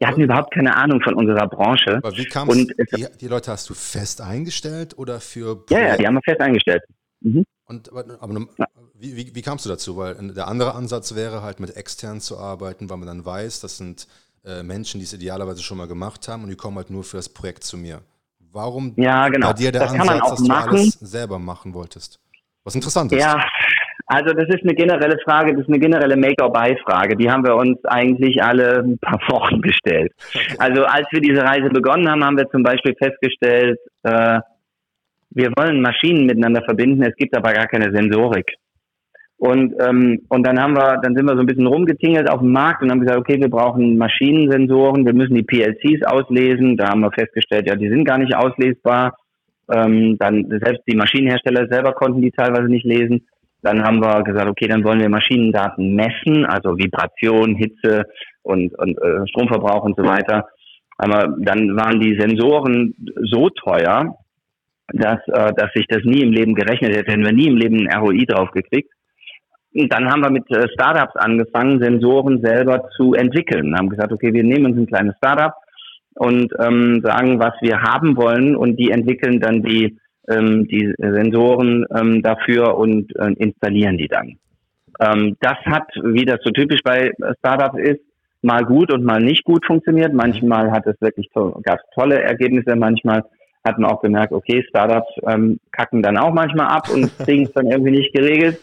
Speaker 2: die hatten überhaupt keine Ahnung von unserer Branche.
Speaker 1: Aber wie und die, die Leute hast du fest eingestellt oder für?
Speaker 2: Ja, ja, die haben wir fest eingestellt.
Speaker 1: Mhm. Und aber, aber Wie, wie, wie, kamst du dazu? Weil der andere Ansatz wäre halt mit extern zu arbeiten, weil man dann weiß, das sind äh, Menschen, die es idealerweise schon mal gemacht haben und die kommen halt nur für das Projekt zu mir. Warum
Speaker 2: ja, genau.
Speaker 1: bei dir der das Ansatz, dass machen. du alles selber machen wolltest? Was interessant ist.
Speaker 2: Ja, also das ist eine generelle Frage, das ist eine generelle Make-or-Buy-Frage. Die haben wir uns eigentlich alle ein paar Wochen gestellt. Also als wir diese Reise begonnen haben, haben wir zum Beispiel festgestellt, äh, wir wollen Maschinen miteinander verbinden, es gibt aber gar keine Sensorik. Und, ähm, und dann haben wir, dann sind wir so ein bisschen rumgetingelt auf dem Markt und haben gesagt, okay, wir brauchen Maschinensensoren, wir müssen die PLCs auslesen. Da haben wir festgestellt, ja, die sind gar nicht auslesbar. Ähm, dann selbst die Maschinenhersteller selber konnten die teilweise nicht lesen. Dann haben wir gesagt, okay, dann wollen wir Maschinendaten messen, also Vibration, Hitze und, und äh, Stromverbrauch und so weiter. Aber dann waren die Sensoren so teuer, dass, äh, dass sich das nie im Leben gerechnet hätte, hätten wir nie im Leben ein ROI drauf gekriegt. Dann haben wir mit äh, Startups angefangen, Sensoren selber zu entwickeln. Wir haben gesagt, okay, wir nehmen uns ein kleines Startup und ähm, sagen, was wir haben wollen und die entwickeln dann die, ähm, die Sensoren ähm, dafür und äh, installieren die dann. Ähm, das hat, wie das so typisch bei Startups ist, mal gut und mal nicht gut funktioniert. Manchmal hat es wirklich to gab tolle Ergebnisse, manchmal hat man auch gemerkt, okay, Startups ähm, kacken dann auch manchmal ab und kriegen es dann irgendwie nicht geregelt.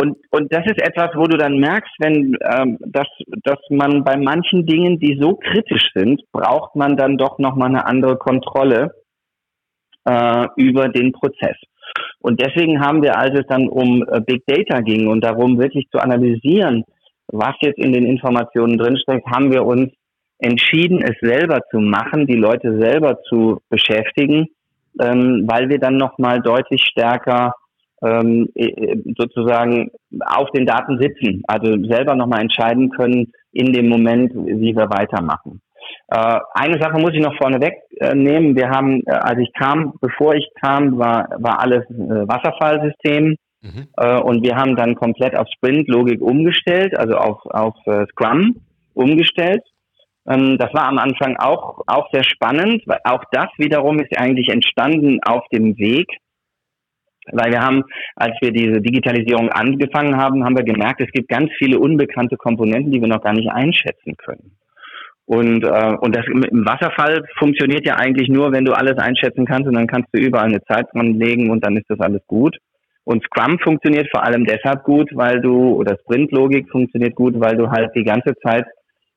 Speaker 2: Und, und das ist etwas, wo du dann merkst, wenn, ähm, dass, dass man bei manchen Dingen, die so kritisch sind, braucht man dann doch nochmal eine andere Kontrolle äh, über den Prozess. Und deswegen haben wir, als es dann um äh, Big Data ging und darum wirklich zu analysieren, was jetzt in den Informationen drinsteckt, haben wir uns entschieden, es selber zu machen, die Leute selber zu beschäftigen, ähm, weil wir dann nochmal deutlich stärker ähm, sozusagen auf den Daten sitzen, also selber nochmal entscheiden können in dem Moment, wie wir weitermachen. Äh, eine Sache muss ich noch vorneweg äh, nehmen. Wir haben, äh, als ich kam, bevor ich kam, war, war alles äh, Wasserfallsystem. Mhm. Äh, und wir haben dann komplett auf Sprint-Logik umgestellt, also auf, auf äh, Scrum umgestellt. Ähm, das war am Anfang auch, auch sehr spannend, weil auch das wiederum ist eigentlich entstanden auf dem Weg. Weil wir haben, als wir diese Digitalisierung angefangen haben, haben wir gemerkt, es gibt ganz viele unbekannte Komponenten, die wir noch gar nicht einschätzen können. Und, äh, und das im Wasserfall funktioniert ja eigentlich nur, wenn du alles einschätzen kannst und dann kannst du überall eine Zeit dran legen und dann ist das alles gut. Und Scrum funktioniert vor allem deshalb gut, weil du, oder Sprint-Logik funktioniert gut, weil du halt die ganze Zeit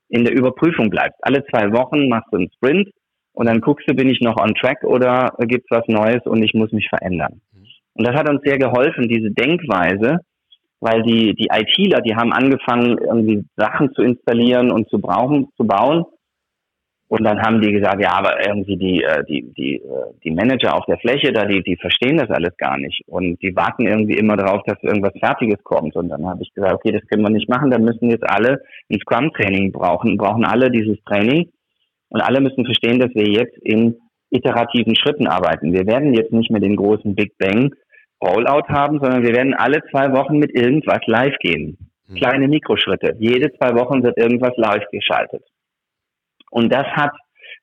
Speaker 2: in der Überprüfung bleibst. Alle zwei Wochen machst du einen Sprint und dann guckst du, bin ich noch on track oder gibt's was Neues und ich muss mich verändern. Und das hat uns sehr geholfen, diese Denkweise, weil die, die ITler, die haben angefangen, irgendwie Sachen zu installieren und zu brauchen, zu bauen. Und dann haben die gesagt, ja, aber irgendwie die, äh, die, die, äh, die Manager auf der Fläche, da die, die verstehen das alles gar nicht. Und die warten irgendwie immer darauf, dass irgendwas Fertiges kommt. Und dann habe ich gesagt, okay, das können wir nicht machen, dann müssen jetzt alle ein Scrum-Training brauchen, brauchen alle dieses Training. Und alle müssen verstehen, dass wir jetzt in iterativen Schritten arbeiten. Wir werden jetzt nicht mehr den großen Big Bang Rollout haben, sondern wir werden alle zwei Wochen mit irgendwas live gehen. Mhm. Kleine Mikroschritte. Jede zwei Wochen wird irgendwas live geschaltet. Und das hat,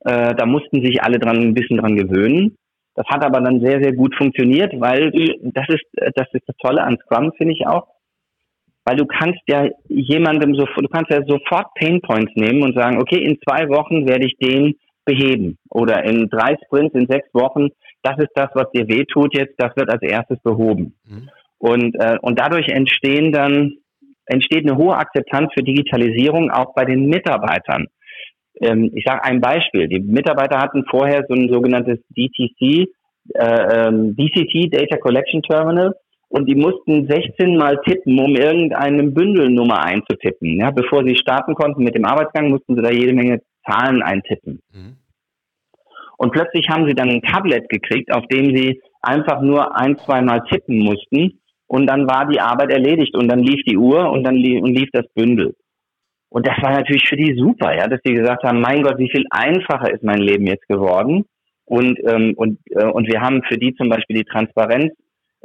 Speaker 2: äh, da mussten sich alle dran ein bisschen dran gewöhnen. Das hat aber dann sehr, sehr gut funktioniert, weil das ist, das ist das Tolle an Scrum, finde ich auch. Weil du kannst ja jemandem so, du kannst ja sofort Painpoints nehmen und sagen, okay, in zwei Wochen werde ich den beheben. Oder in drei Sprints, in sechs Wochen das ist das, was dir wehtut jetzt, das wird als erstes behoben. Mhm. Und, äh, und dadurch entstehen dann, entsteht eine hohe Akzeptanz für Digitalisierung auch bei den Mitarbeitern. Ähm, ich sage ein Beispiel. Die Mitarbeiter hatten vorher so ein sogenanntes DTC, äh, ähm, DCT, Data Collection Terminal, und die mussten 16 Mal tippen, um irgendeine Bündelnummer einzutippen. Ja, bevor sie starten konnten mit dem Arbeitsgang, mussten sie da jede Menge Zahlen eintippen. Mhm. Und plötzlich haben sie dann ein Tablet gekriegt, auf dem sie einfach nur ein, zweimal tippen mussten. Und dann war die Arbeit erledigt und dann lief die Uhr und dann lief, und lief das Bündel. Und das war natürlich für die super, ja, dass die gesagt haben, mein Gott, wie viel einfacher ist mein Leben jetzt geworden. Und, ähm, und, äh, und wir haben für die zum Beispiel die Transparenz,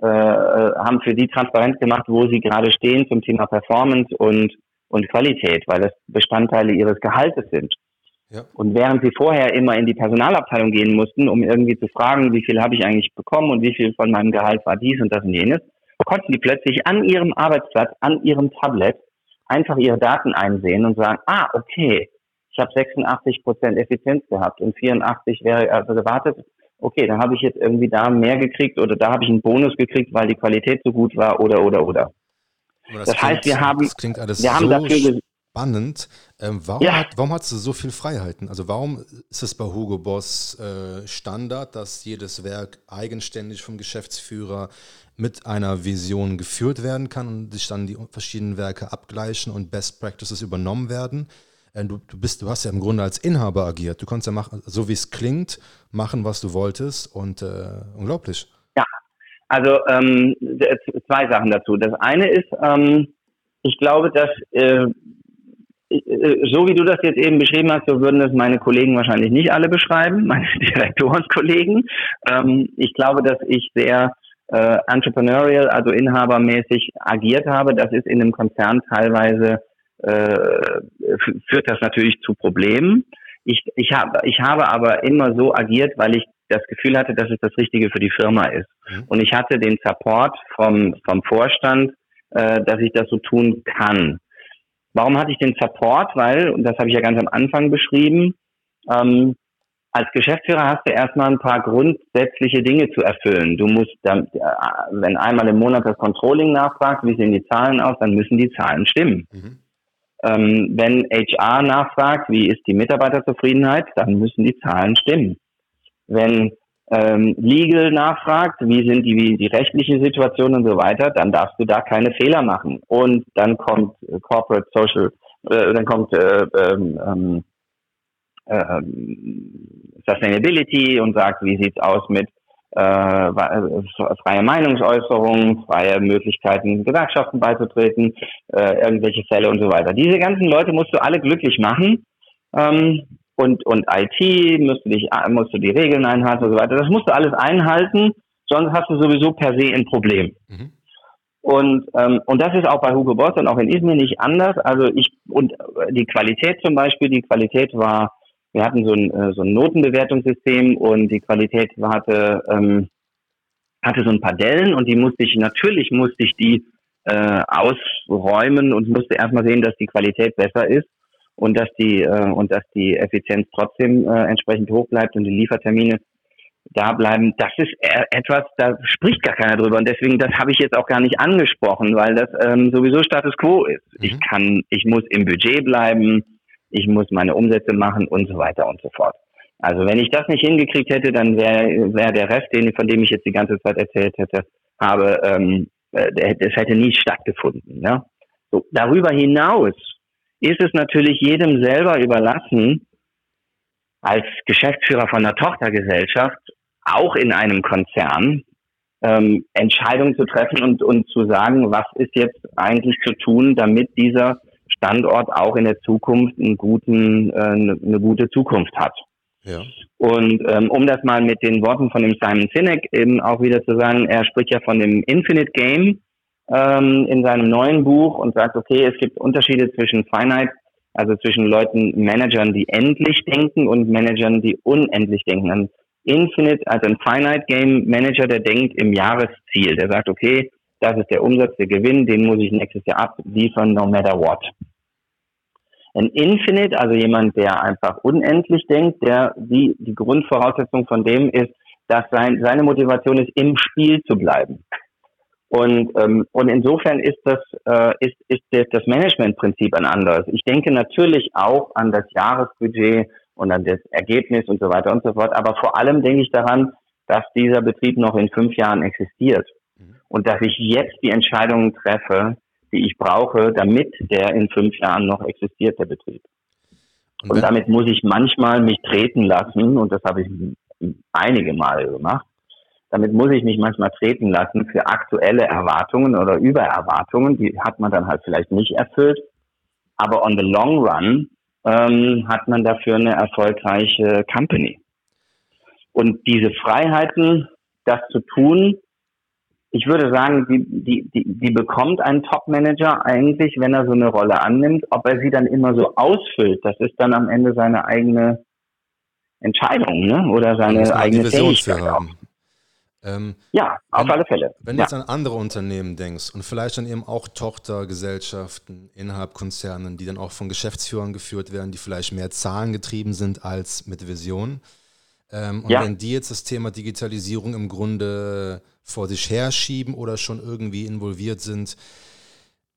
Speaker 2: äh, haben für die Transparenz gemacht, wo sie gerade stehen zum Thema Performance und, und Qualität, weil das Bestandteile ihres Gehaltes sind. Ja. Und während sie vorher immer in die Personalabteilung gehen mussten, um irgendwie zu fragen, wie viel habe ich eigentlich bekommen und wie viel von meinem Gehalt war dies und das und jenes, konnten die plötzlich an ihrem Arbeitsplatz, an ihrem Tablet einfach ihre Daten einsehen und sagen, ah, okay, ich habe 86 Prozent Effizienz gehabt und 84 wäre also gewartet. Okay, dann habe ich jetzt irgendwie da mehr gekriegt oder da habe ich einen Bonus gekriegt, weil die Qualität so gut war oder oder oder.
Speaker 1: Das, das klingt, heißt, wir haben, wir so haben dafür spannend. Ähm, warum, ja. hat, warum hast du so viel Freiheiten? Also warum ist es bei Hugo Boss äh, Standard, dass jedes Werk eigenständig vom Geschäftsführer mit einer Vision geführt werden kann und sich dann die verschiedenen Werke abgleichen und Best Practices übernommen werden? Äh, du, du, bist, du hast ja im Grunde als Inhaber agiert. Du konntest ja machen, so wie es klingt, machen, was du wolltest und äh, unglaublich.
Speaker 2: Ja, also ähm, zwei Sachen dazu. Das eine ist, ähm, ich glaube, dass äh, äh, so wie du das jetzt eben beschrieben hast, so würden es meine Kollegen wahrscheinlich nicht alle beschreiben, meine Direktorenkollegen. Ähm, ich glaube, dass ich sehr äh, entrepreneurial, also inhabermäßig agiert habe. Das ist in einem Konzern teilweise, äh, führt das natürlich zu Problemen. Ich, ich, habe, ich habe aber immer so agiert, weil ich das Gefühl hatte, dass es das Richtige für die Firma ist. Mhm. Und ich hatte den Support vom, vom Vorstand, äh, dass ich das so tun kann. Warum hatte ich den Support? Weil, und das habe ich ja ganz am Anfang beschrieben, ähm, als Geschäftsführer hast du erstmal ein paar grundsätzliche Dinge zu erfüllen. Du musst, dann, äh, wenn einmal im Monat das Controlling nachfragt, wie sehen die Zahlen aus, dann müssen die Zahlen stimmen. Mhm. Ähm, wenn HR nachfragt, wie ist die Mitarbeiterzufriedenheit, dann müssen die Zahlen stimmen. Wenn ähm, Legal nachfragt, wie sind die, wie die rechtliche Situation und so weiter, dann darfst du da keine Fehler machen. Und dann kommt äh, Corporate Social, äh, dann kommt äh, ähm, ähm, äh, Sustainability und sagt, wie sieht's aus mit äh, freie Meinungsäußerung, freie Möglichkeiten, Gewerkschaften beizutreten, äh, irgendwelche Fälle und so weiter. Diese ganzen Leute musst du alle glücklich machen. Ähm, und, und IT, musst du, dich, musst du die Regeln einhalten und so weiter. Das musst du alles einhalten, sonst hast du sowieso per se ein Problem. Mhm. Und, ähm, und das ist auch bei Hugo Boss und auch in Izmir nicht anders. Also ich, und die Qualität zum Beispiel, die Qualität war, wir hatten so ein, äh, so ein Notenbewertungssystem und die Qualität hatte, ähm, hatte so ein paar Dellen und die musste ich, natürlich musste ich die äh, ausräumen und musste erstmal sehen, dass die Qualität besser ist und dass die äh, und dass die Effizienz trotzdem äh, entsprechend hoch bleibt und die Liefertermine da bleiben, das ist e-, etwas, da spricht gar keiner drüber und deswegen das habe ich jetzt auch gar nicht angesprochen, weil das ähm, sowieso Status quo ist. Mhm. Ich kann, ich muss im Budget bleiben, ich muss meine Umsätze machen und so weiter und so fort. Also wenn ich das nicht hingekriegt hätte, dann wäre wär der Rest, den, von dem ich jetzt die ganze Zeit erzählt hätte, habe, ähm, äh, das hätte nie stattgefunden. Ja? So, darüber hinaus ist es natürlich jedem selber überlassen, als Geschäftsführer von einer Tochtergesellschaft, auch in einem Konzern, ähm, Entscheidungen zu treffen und, und zu sagen, was ist jetzt eigentlich zu tun, damit dieser Standort auch in der Zukunft einen guten, äh, eine gute Zukunft hat. Ja. Und ähm, um das mal mit den Worten von dem Simon Sinek eben auch wieder zu sagen, er spricht ja von dem Infinite Game, ähm, in seinem neuen Buch und sagt, okay, es gibt Unterschiede zwischen Finite, also zwischen Leuten, Managern, die endlich denken und Managern, die unendlich denken. Ein Infinite, also ein Finite Game Manager, der denkt im Jahresziel. Der sagt, okay, das ist der Umsatz, der Gewinn, den muss ich nächstes Jahr abliefern, no matter what. Ein Infinite, also jemand, der einfach unendlich denkt, der die, die Grundvoraussetzung von dem ist, dass sein, seine Motivation ist, im Spiel zu bleiben. Und, ähm, und insofern ist das, äh, ist, ist das Managementprinzip ein anderes. Ich denke natürlich auch an das Jahresbudget und an das Ergebnis und so weiter und so fort. Aber vor allem denke ich daran, dass dieser Betrieb noch in fünf Jahren existiert. Mhm. Und dass ich jetzt die Entscheidungen treffe, die ich brauche, damit der in fünf Jahren noch existiert, der Betrieb. Und, und damit muss ich manchmal mich treten lassen, und das habe ich einige Male gemacht, damit muss ich mich manchmal treten lassen für aktuelle Erwartungen oder Übererwartungen. Die hat man dann halt vielleicht nicht erfüllt. Aber on the long run ähm, hat man dafür eine erfolgreiche Company. Und diese Freiheiten, das zu tun, ich würde sagen, die, die, die, die bekommt ein Top-Manager eigentlich, wenn er so eine Rolle annimmt. Ob er sie dann immer so ausfüllt, das ist dann am Ende seine eigene Entscheidung ne? oder seine eigene Fähigkeit. Auch. Ähm, ja, auf
Speaker 1: wenn,
Speaker 2: alle Fälle.
Speaker 1: Wenn du ja. jetzt an andere Unternehmen denkst und vielleicht dann eben auch Tochtergesellschaften innerhalb Konzernen, die dann auch von Geschäftsführern geführt werden, die vielleicht mehr zahlengetrieben sind als mit Vision. Ähm, und ja. wenn die jetzt das Thema Digitalisierung im Grunde vor sich herschieben oder schon irgendwie involviert sind,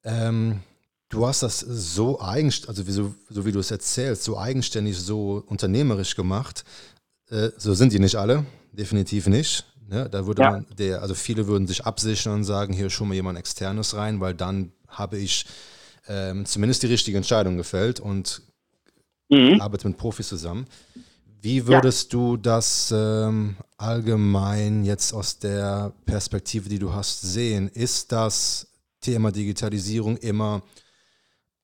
Speaker 1: ähm, du hast das so eigenständig, also wie, so, so wie du es erzählst, so eigenständig, so unternehmerisch gemacht. Äh, so sind die nicht alle, definitiv nicht. Ne? Da würde ja. man, der, also viele würden sich absichern und sagen, hier schon mal jemand externes rein, weil dann habe ich ähm, zumindest die richtige Entscheidung gefällt und mhm. arbeite mit Profis zusammen. Wie würdest ja. du das ähm, allgemein jetzt aus der Perspektive, die du hast, sehen? Ist das Thema Digitalisierung immer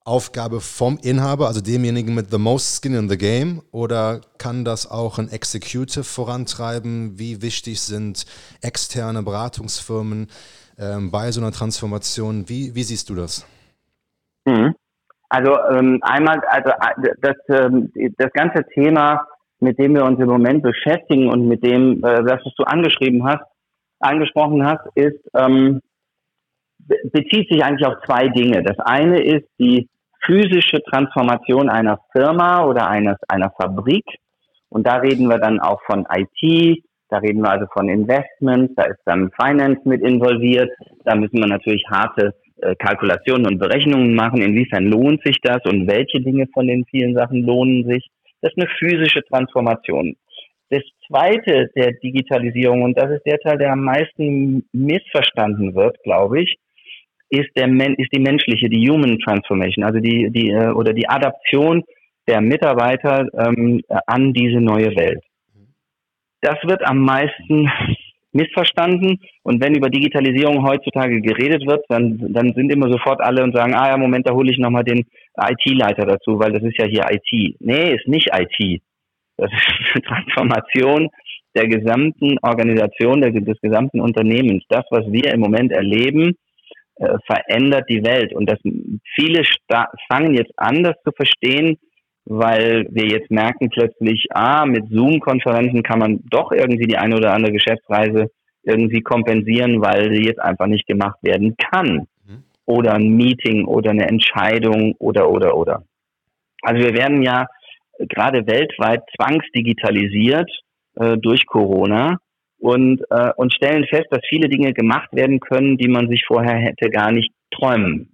Speaker 1: Aufgabe vom Inhaber, also demjenigen mit the most skin in the game, oder kann das auch ein Executive vorantreiben? Wie wichtig sind externe Beratungsfirmen ähm, bei so einer Transformation? Wie, wie siehst du das?
Speaker 2: Mhm. Also ähm, einmal, also das, ähm, das ganze Thema, mit dem wir uns im Moment beschäftigen und mit dem, äh, was du angeschrieben hast, angesprochen hast, ist ähm, bezieht sich eigentlich auf zwei Dinge. Das eine ist die physische Transformation einer Firma oder eines, einer Fabrik. Und da reden wir dann auch von IT, da reden wir also von Investments, da ist dann Finance mit involviert. Da müssen wir natürlich harte äh, Kalkulationen und Berechnungen machen, inwiefern lohnt sich das und welche Dinge von den vielen Sachen lohnen sich. Das ist eine physische Transformation. Das zweite der Digitalisierung, und das ist der Teil, der am meisten missverstanden wird, glaube ich, ist, der, ist die menschliche, die Human Transformation, also die, die äh, oder die Adaption der Mitarbeiter ähm, an diese neue Welt. Das wird am meisten missverstanden. Und wenn über Digitalisierung heutzutage geredet wird, dann, dann sind immer sofort alle und sagen, ah ja, Moment, da hole ich nochmal den IT-Leiter dazu, weil das ist ja hier IT. Nee, ist nicht IT. Das ist eine Transformation der gesamten Organisation, des gesamten Unternehmens. Das, was wir im Moment erleben, äh, verändert die Welt. Und das viele fangen jetzt an, das zu verstehen, weil wir jetzt merken plötzlich, ah, mit Zoom-Konferenzen kann man doch irgendwie die eine oder andere Geschäftsreise irgendwie kompensieren, weil sie jetzt einfach nicht gemacht werden kann. Mhm. Oder ein Meeting oder eine Entscheidung oder, oder, oder. Also wir werden ja gerade weltweit zwangsdigitalisiert äh, durch Corona und, äh, und stellen fest, dass viele Dinge gemacht werden können, die man sich vorher hätte gar nicht träumen,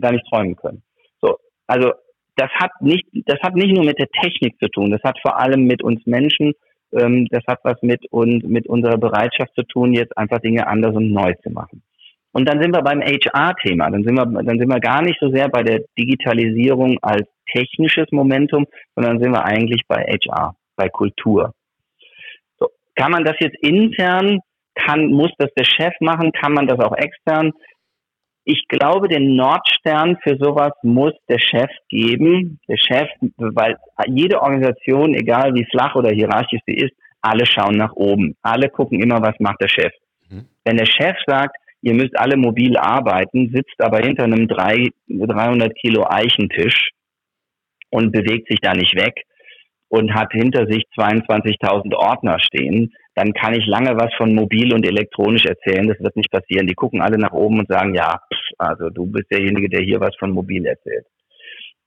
Speaker 2: gar nicht träumen können. So, also das hat nicht, das hat nicht nur mit der Technik zu tun, das hat vor allem mit uns Menschen, ähm, das hat was mit und mit unserer Bereitschaft zu tun, jetzt einfach Dinge anders und neu zu machen. Und dann sind wir beim HR-Thema. Dann sind wir, dann sind wir gar nicht so sehr bei der Digitalisierung als technisches Momentum, sondern sind wir eigentlich bei HR, bei Kultur. Kann man das jetzt intern, kann, muss das der Chef machen, kann man das auch extern? Ich glaube, den Nordstern für sowas muss der Chef geben. Der Chef, weil jede Organisation, egal wie flach oder hierarchisch sie ist, alle schauen nach oben. Alle gucken immer, was macht der Chef. Mhm. Wenn der Chef sagt, ihr müsst alle mobil arbeiten, sitzt aber hinter einem 300 Kilo Eichentisch und bewegt sich da nicht weg, und hat hinter sich 22.000 Ordner stehen, dann kann ich lange was von mobil und elektronisch erzählen. Das wird nicht passieren. Die gucken alle nach oben und sagen, ja, also du bist derjenige, der hier was von mobil erzählt.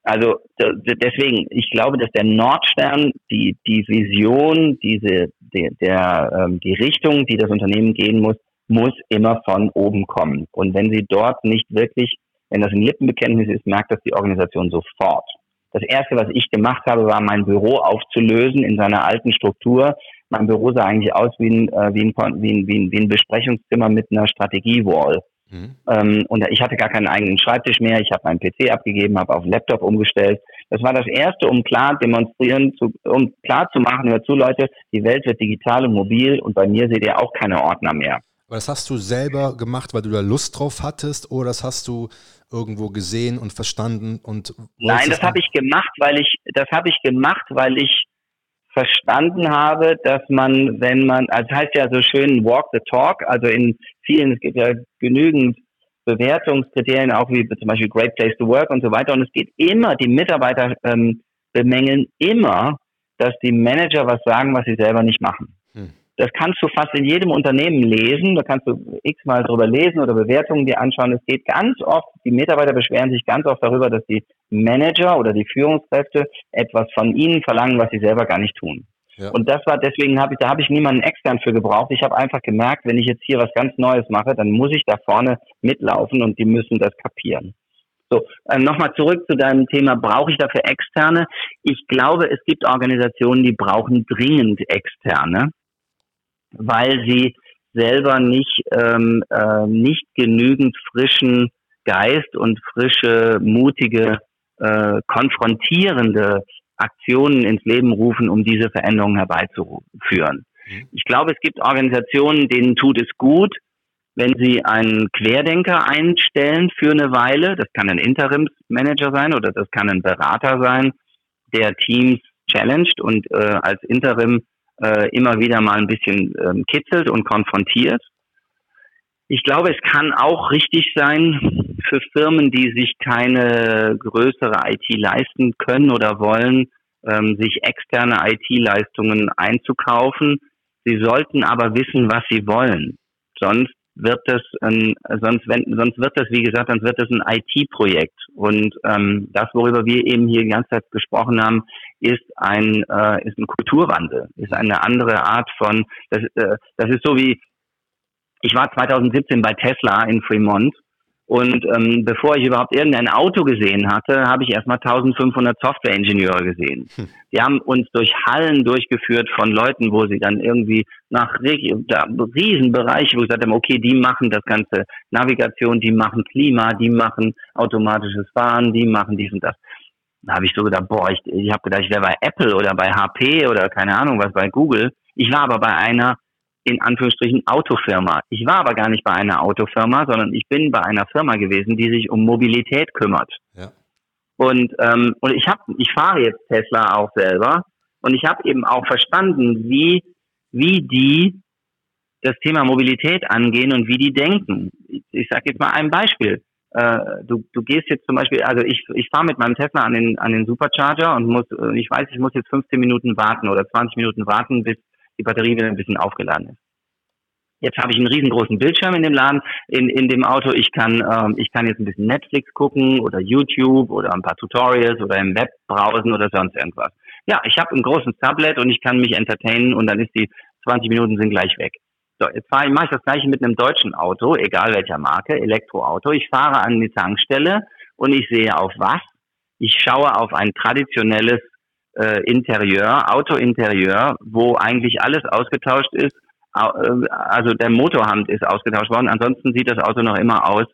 Speaker 2: Also deswegen, ich glaube, dass der Nordstern, die, die Vision, diese, die, der, ähm, die Richtung, die das Unternehmen gehen muss, muss immer von oben kommen. Und wenn sie dort nicht wirklich, wenn das ein Lippenbekenntnis ist, merkt das die Organisation sofort. Das erste, was ich gemacht habe, war mein Büro aufzulösen in seiner alten Struktur. Mein Büro sah eigentlich aus wie ein, äh, wie ein, wie ein, wie ein, wie ein Besprechungszimmer mit einer Strategiewall. Mhm. Ähm, und ich hatte gar keinen eigenen Schreibtisch mehr. Ich habe meinen PC abgegeben, habe auf Laptop umgestellt. Das war das erste, um klar demonstrieren, zu, um klar zu machen, hör zu Leute, die Welt wird digital und mobil und bei mir seht ihr auch keine Ordner mehr.
Speaker 1: Aber das hast du selber gemacht, weil du da Lust drauf hattest, oder das hast du irgendwo gesehen und verstanden und
Speaker 2: Nein, das habe ich gemacht, weil ich das habe ich gemacht, weil ich verstanden habe, dass man, wenn man, also das heißt ja so schön Walk the Talk, also in vielen, es gibt ja genügend Bewertungskriterien, auch wie zum Beispiel Great Place to Work und so weiter. Und es geht immer, die Mitarbeiter ähm, bemängeln immer, dass die Manager was sagen, was sie selber nicht machen. Das kannst du fast in jedem Unternehmen lesen. Da kannst du x-mal drüber lesen oder Bewertungen dir anschauen. Es geht ganz oft, die Mitarbeiter beschweren sich ganz oft darüber, dass die Manager oder die Führungskräfte etwas von ihnen verlangen, was sie selber gar nicht tun. Ja. Und das war deswegen habe ich, da habe ich niemanden extern für gebraucht. Ich habe einfach gemerkt, wenn ich jetzt hier was ganz Neues mache, dann muss ich da vorne mitlaufen und die müssen das kapieren. So, äh, nochmal zurück zu deinem Thema, brauche ich dafür externe? Ich glaube, es gibt Organisationen, die brauchen dringend externe, weil sie selber nicht, ähm, äh, nicht genügend frischen Geist und frische, mutige, äh, konfrontierende Aktionen ins Leben rufen, um diese Veränderungen herbeizuführen. Mhm. Ich glaube, es gibt Organisationen, denen tut es gut, wenn Sie einen Querdenker einstellen für eine Weile, das kann ein Interimsmanager sein oder das kann ein Berater sein, der Teams challenged und äh, als Interim äh, immer wieder mal ein bisschen ähm, kitzelt und konfrontiert. Ich glaube, es kann auch richtig sein für Firmen, die sich keine größere IT leisten können oder wollen, ähm, sich externe IT-Leistungen einzukaufen. Sie sollten aber wissen, was sie wollen. Sonst wird das ein, sonst wenn, sonst wird das, wie gesagt, sonst wird das ein IT-Projekt. Und ähm, das, worüber wir eben hier die ganze Zeit gesprochen haben, ist ein äh, ist ein Kulturwandel, ist eine andere Art von. Das, äh, das ist so wie ich war 2017 bei Tesla in Fremont und ähm, bevor ich überhaupt irgendein Auto gesehen hatte, habe ich erstmal 1500 Software-Ingenieure gesehen. Hm. Die haben uns durch Hallen durchgeführt von Leuten, wo sie dann irgendwie nach da, Riesenbereiche, wo sie gesagt haben, okay, die machen das ganze Navigation, die machen Klima, die machen automatisches Fahren, die machen dies und das. Da habe ich so gedacht, boah, ich, ich habe gedacht, ich wäre bei Apple oder bei HP oder keine Ahnung was, bei Google. Ich war aber bei einer in Anführungsstrichen Autofirma. Ich war aber gar nicht bei einer Autofirma, sondern ich bin bei einer Firma gewesen, die sich um Mobilität kümmert. Ja. Und ähm, und ich habe, ich fahre jetzt Tesla auch selber und ich habe eben auch verstanden, wie wie die das Thema Mobilität angehen und wie die denken. Ich, ich sage jetzt mal ein Beispiel. Äh, du, du gehst jetzt zum Beispiel, also ich, ich fahre mit meinem Tesla an den, an den Supercharger und muss, äh, ich weiß, ich muss jetzt 15 Minuten warten oder 20 Minuten warten, bis die Batterie wieder ein bisschen aufgeladen ist. Jetzt habe ich einen riesengroßen Bildschirm in dem Laden, in, in dem Auto. Ich kann, ähm, ich kann jetzt ein bisschen Netflix gucken oder YouTube oder ein paar Tutorials oder im Web browsen oder sonst irgendwas. Ja, ich habe ein großes Tablet und ich kann mich entertainen und dann ist die 20 Minuten sind gleich weg. So, jetzt fahre ich, mache ich das gleiche mit einem deutschen Auto, egal welcher Marke, Elektroauto. Ich fahre an die Tankstelle und ich sehe auf was? Ich schaue auf ein traditionelles äh, Interieur, Autointerieur, wo eigentlich alles ausgetauscht ist. Äh, also der Motorhand ist ausgetauscht worden. Ansonsten sieht das Auto noch immer aus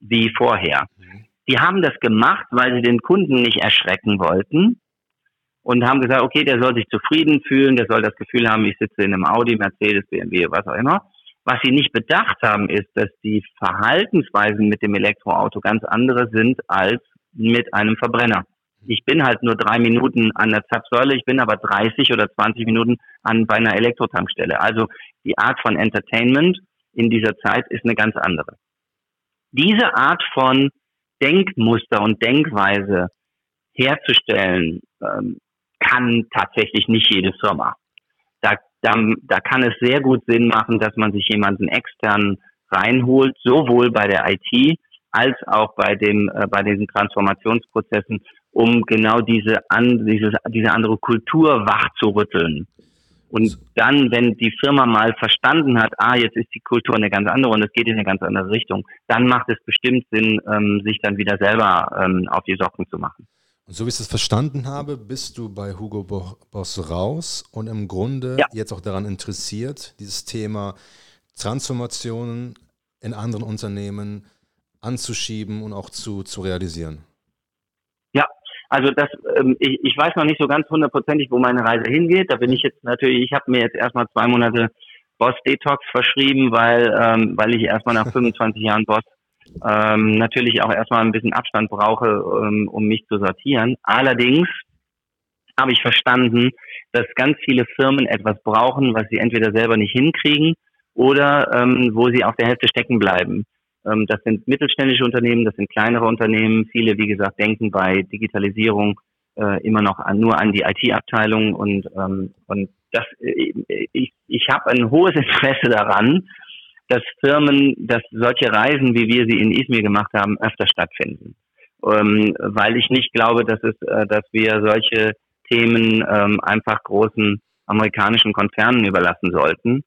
Speaker 2: wie vorher. Mhm. Die haben das gemacht, weil sie den Kunden nicht erschrecken wollten und haben gesagt, okay, der soll sich zufrieden fühlen, der soll das Gefühl haben, ich sitze in einem Audi, Mercedes, BMW, was auch immer. Was sie nicht bedacht haben, ist, dass die Verhaltensweisen mit dem Elektroauto ganz andere sind als mit einem Verbrenner. Ich bin halt nur drei Minuten an der Zapfsäule, ich bin aber 30 oder 20 Minuten an bei einer Elektrotankstelle. Also die Art von Entertainment in dieser Zeit ist eine ganz andere. Diese Art von Denkmuster und Denkweise herzustellen, ähm, kann tatsächlich nicht jede Firma. Da, da, da kann es sehr gut Sinn machen, dass man sich jemanden extern reinholt, sowohl bei der IT als auch bei dem äh, bei diesen Transformationsprozessen, um genau diese, an, dieses, diese andere Kultur wach zu rütteln. Und dann, wenn die Firma mal verstanden hat, ah, jetzt ist die Kultur eine ganz andere und es geht in eine ganz andere Richtung, dann macht es bestimmt Sinn, ähm, sich dann wieder selber ähm, auf die Socken zu machen.
Speaker 1: Und so wie ich es verstanden habe, bist du bei Hugo Boss raus und im Grunde ja. jetzt auch daran interessiert, dieses Thema Transformationen in anderen Unternehmen anzuschieben und auch zu, zu realisieren.
Speaker 2: Also das, ähm, ich, ich weiß noch nicht so ganz hundertprozentig, wo meine Reise hingeht. Da bin ich jetzt natürlich, ich habe mir jetzt erstmal zwei Monate Boss Detox verschrieben, weil, ähm, weil ich erstmal nach 25 Jahren Boss ähm, natürlich auch erstmal ein bisschen Abstand brauche, ähm, um mich zu sortieren. Allerdings habe ich verstanden, dass ganz viele Firmen etwas brauchen, was sie entweder selber nicht hinkriegen oder ähm, wo sie auf der Hälfte stecken bleiben. Ähm, das sind mittelständische Unternehmen, das sind kleinere Unternehmen. Viele, wie gesagt, denken bei Digitalisierung äh, immer noch an, nur an die IT-Abteilung und, ähm, und das, ich, ich habe ein hohes Interesse daran, dass Firmen, dass solche Reisen, wie wir sie in Izmir gemacht haben, öfter stattfinden. Ähm, weil ich nicht glaube, dass es, äh, dass wir solche Themen ähm, einfach großen amerikanischen Konzernen überlassen sollten,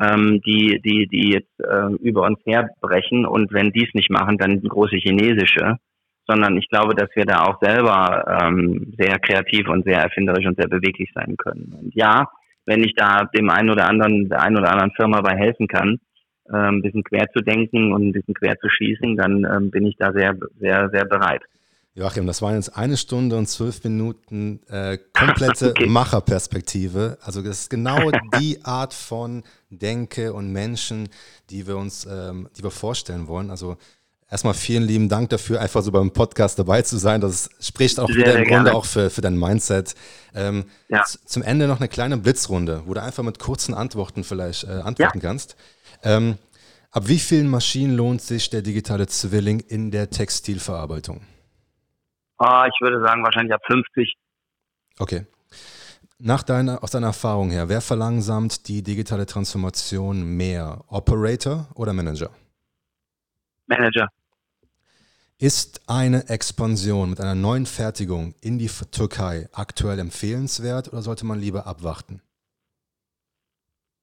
Speaker 2: ähm, die, die, die jetzt äh, über uns herbrechen und wenn die es nicht machen, dann große chinesische, sondern ich glaube, dass wir da auch selber ähm, sehr kreativ und sehr erfinderisch und sehr beweglich sein können. Und ja, wenn ich da dem einen oder anderen, der einen oder anderen Firma bei helfen kann, äh, ein bisschen quer zu denken und ein bisschen quer zu schießen, dann ähm, bin ich da sehr, sehr, sehr bereit.
Speaker 1: Joachim, das waren jetzt eine Stunde und zwölf Minuten äh, komplette okay. Macherperspektive. Also das ist genau die Art von Denke und Menschen, die wir uns, ähm, die wir vorstellen wollen. Also erstmal vielen lieben Dank dafür, einfach so beim Podcast dabei zu sein. Das spricht auch sehr, wieder im Grunde auch für, für dein Mindset. Ähm, ja. Zum Ende noch eine kleine Blitzrunde, wo du einfach mit kurzen Antworten vielleicht äh, antworten ja. kannst. Ähm, ab wie vielen Maschinen lohnt sich der digitale Zwilling in der Textilverarbeitung?
Speaker 2: Ah, ich würde sagen, wahrscheinlich ab 50.
Speaker 1: Okay. Nach deiner, aus deiner Erfahrung her, wer verlangsamt die digitale Transformation mehr? Operator oder Manager?
Speaker 2: Manager.
Speaker 1: Ist eine Expansion mit einer neuen Fertigung in die Türkei aktuell empfehlenswert oder sollte man lieber abwarten?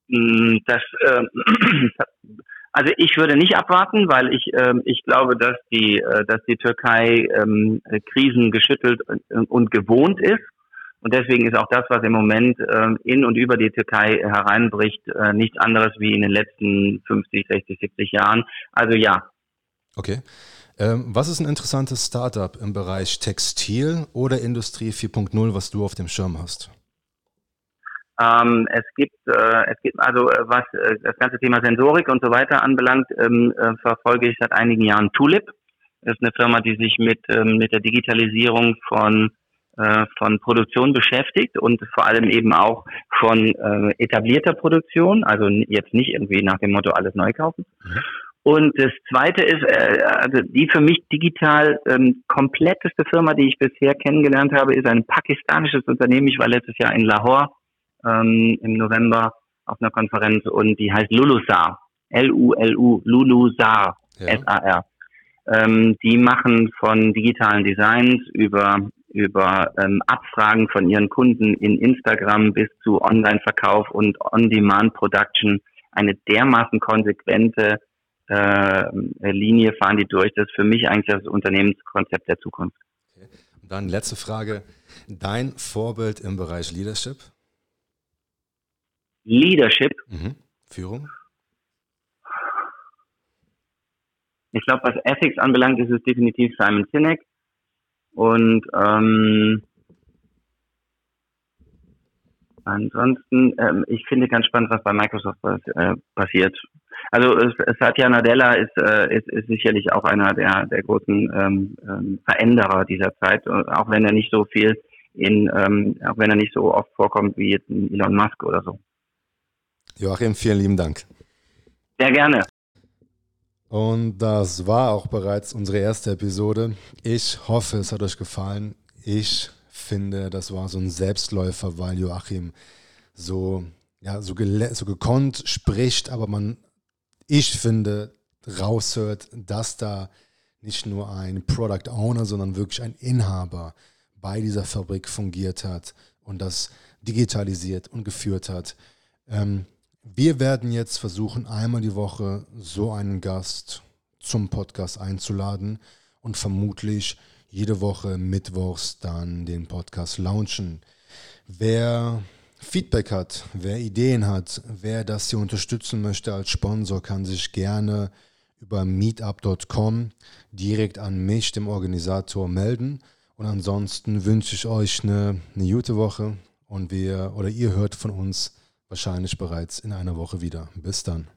Speaker 2: Mm, das, äh, Also ich würde nicht abwarten, weil ich ähm, ich glaube, dass die äh, dass die Türkei ähm, Krisen geschüttelt und, und gewohnt ist und deswegen ist auch das, was im Moment äh, in und über die Türkei hereinbricht, äh, nichts anderes wie in den letzten 50, 60, 70 Jahren. Also ja.
Speaker 1: Okay. Ähm, was ist ein interessantes Startup im Bereich Textil oder Industrie 4.0, was du auf dem Schirm hast?
Speaker 2: Ähm, es gibt, äh, es gibt also äh, was äh, das ganze Thema Sensorik und so weiter anbelangt, ähm, äh, verfolge ich seit einigen Jahren Tulip. Das ist eine Firma, die sich mit ähm, mit der Digitalisierung von äh, von Produktion beschäftigt und vor allem eben auch von äh, etablierter Produktion, also jetzt nicht irgendwie nach dem Motto alles neu kaufen. Mhm. Und das zweite ist, äh, also die für mich digital ähm, kompletteste Firma, die ich bisher kennengelernt habe, ist ein pakistanisches Unternehmen. Ich war letztes Jahr in Lahore ähm, im November auf einer Konferenz und die heißt Lulusar. L-U-L-U, Lulusar, ja. S-A-R. Ähm, die machen von digitalen Designs über über ähm, Abfragen von ihren Kunden in Instagram bis zu Online-Verkauf und On-Demand-Production eine dermaßen konsequente äh, Linie fahren die durch. Das ist für mich eigentlich das Unternehmenskonzept der Zukunft.
Speaker 1: Okay. Und dann letzte Frage. Dein Vorbild im Bereich Leadership?
Speaker 2: Leadership.
Speaker 1: Mhm. Führung.
Speaker 2: Ich glaube, was Ethics anbelangt, ist es definitiv Simon Sinek. Und ähm, ansonsten, ähm, ich finde ganz spannend, was bei Microsoft äh, passiert. Also Satya Nadella ist, äh, ist, ist sicherlich auch einer der, der großen ähm, ähm, Veränderer dieser Zeit, auch wenn er nicht so viel in, ähm, auch wenn er nicht so oft vorkommt wie jetzt Elon Musk oder so.
Speaker 1: Joachim, vielen lieben Dank.
Speaker 2: Sehr gerne.
Speaker 1: Und das war auch bereits unsere erste Episode. Ich hoffe, es hat euch gefallen. Ich finde, das war so ein Selbstläufer, weil Joachim so, ja, so, so gekonnt spricht, aber man, ich finde, raushört, dass da nicht nur ein Product Owner, sondern wirklich ein Inhaber bei dieser Fabrik fungiert hat und das digitalisiert und geführt hat. Ähm, wir werden jetzt versuchen, einmal die Woche so einen Gast zum Podcast einzuladen und vermutlich jede Woche mittwochs dann den Podcast launchen. Wer Feedback hat, wer Ideen hat, wer das hier unterstützen möchte als Sponsor, kann sich gerne über meetup.com direkt an mich, dem Organisator, melden. Und ansonsten wünsche ich euch eine, eine gute Woche und wir oder ihr hört von uns wahrscheinlich bereits in einer Woche wieder. Bis dann.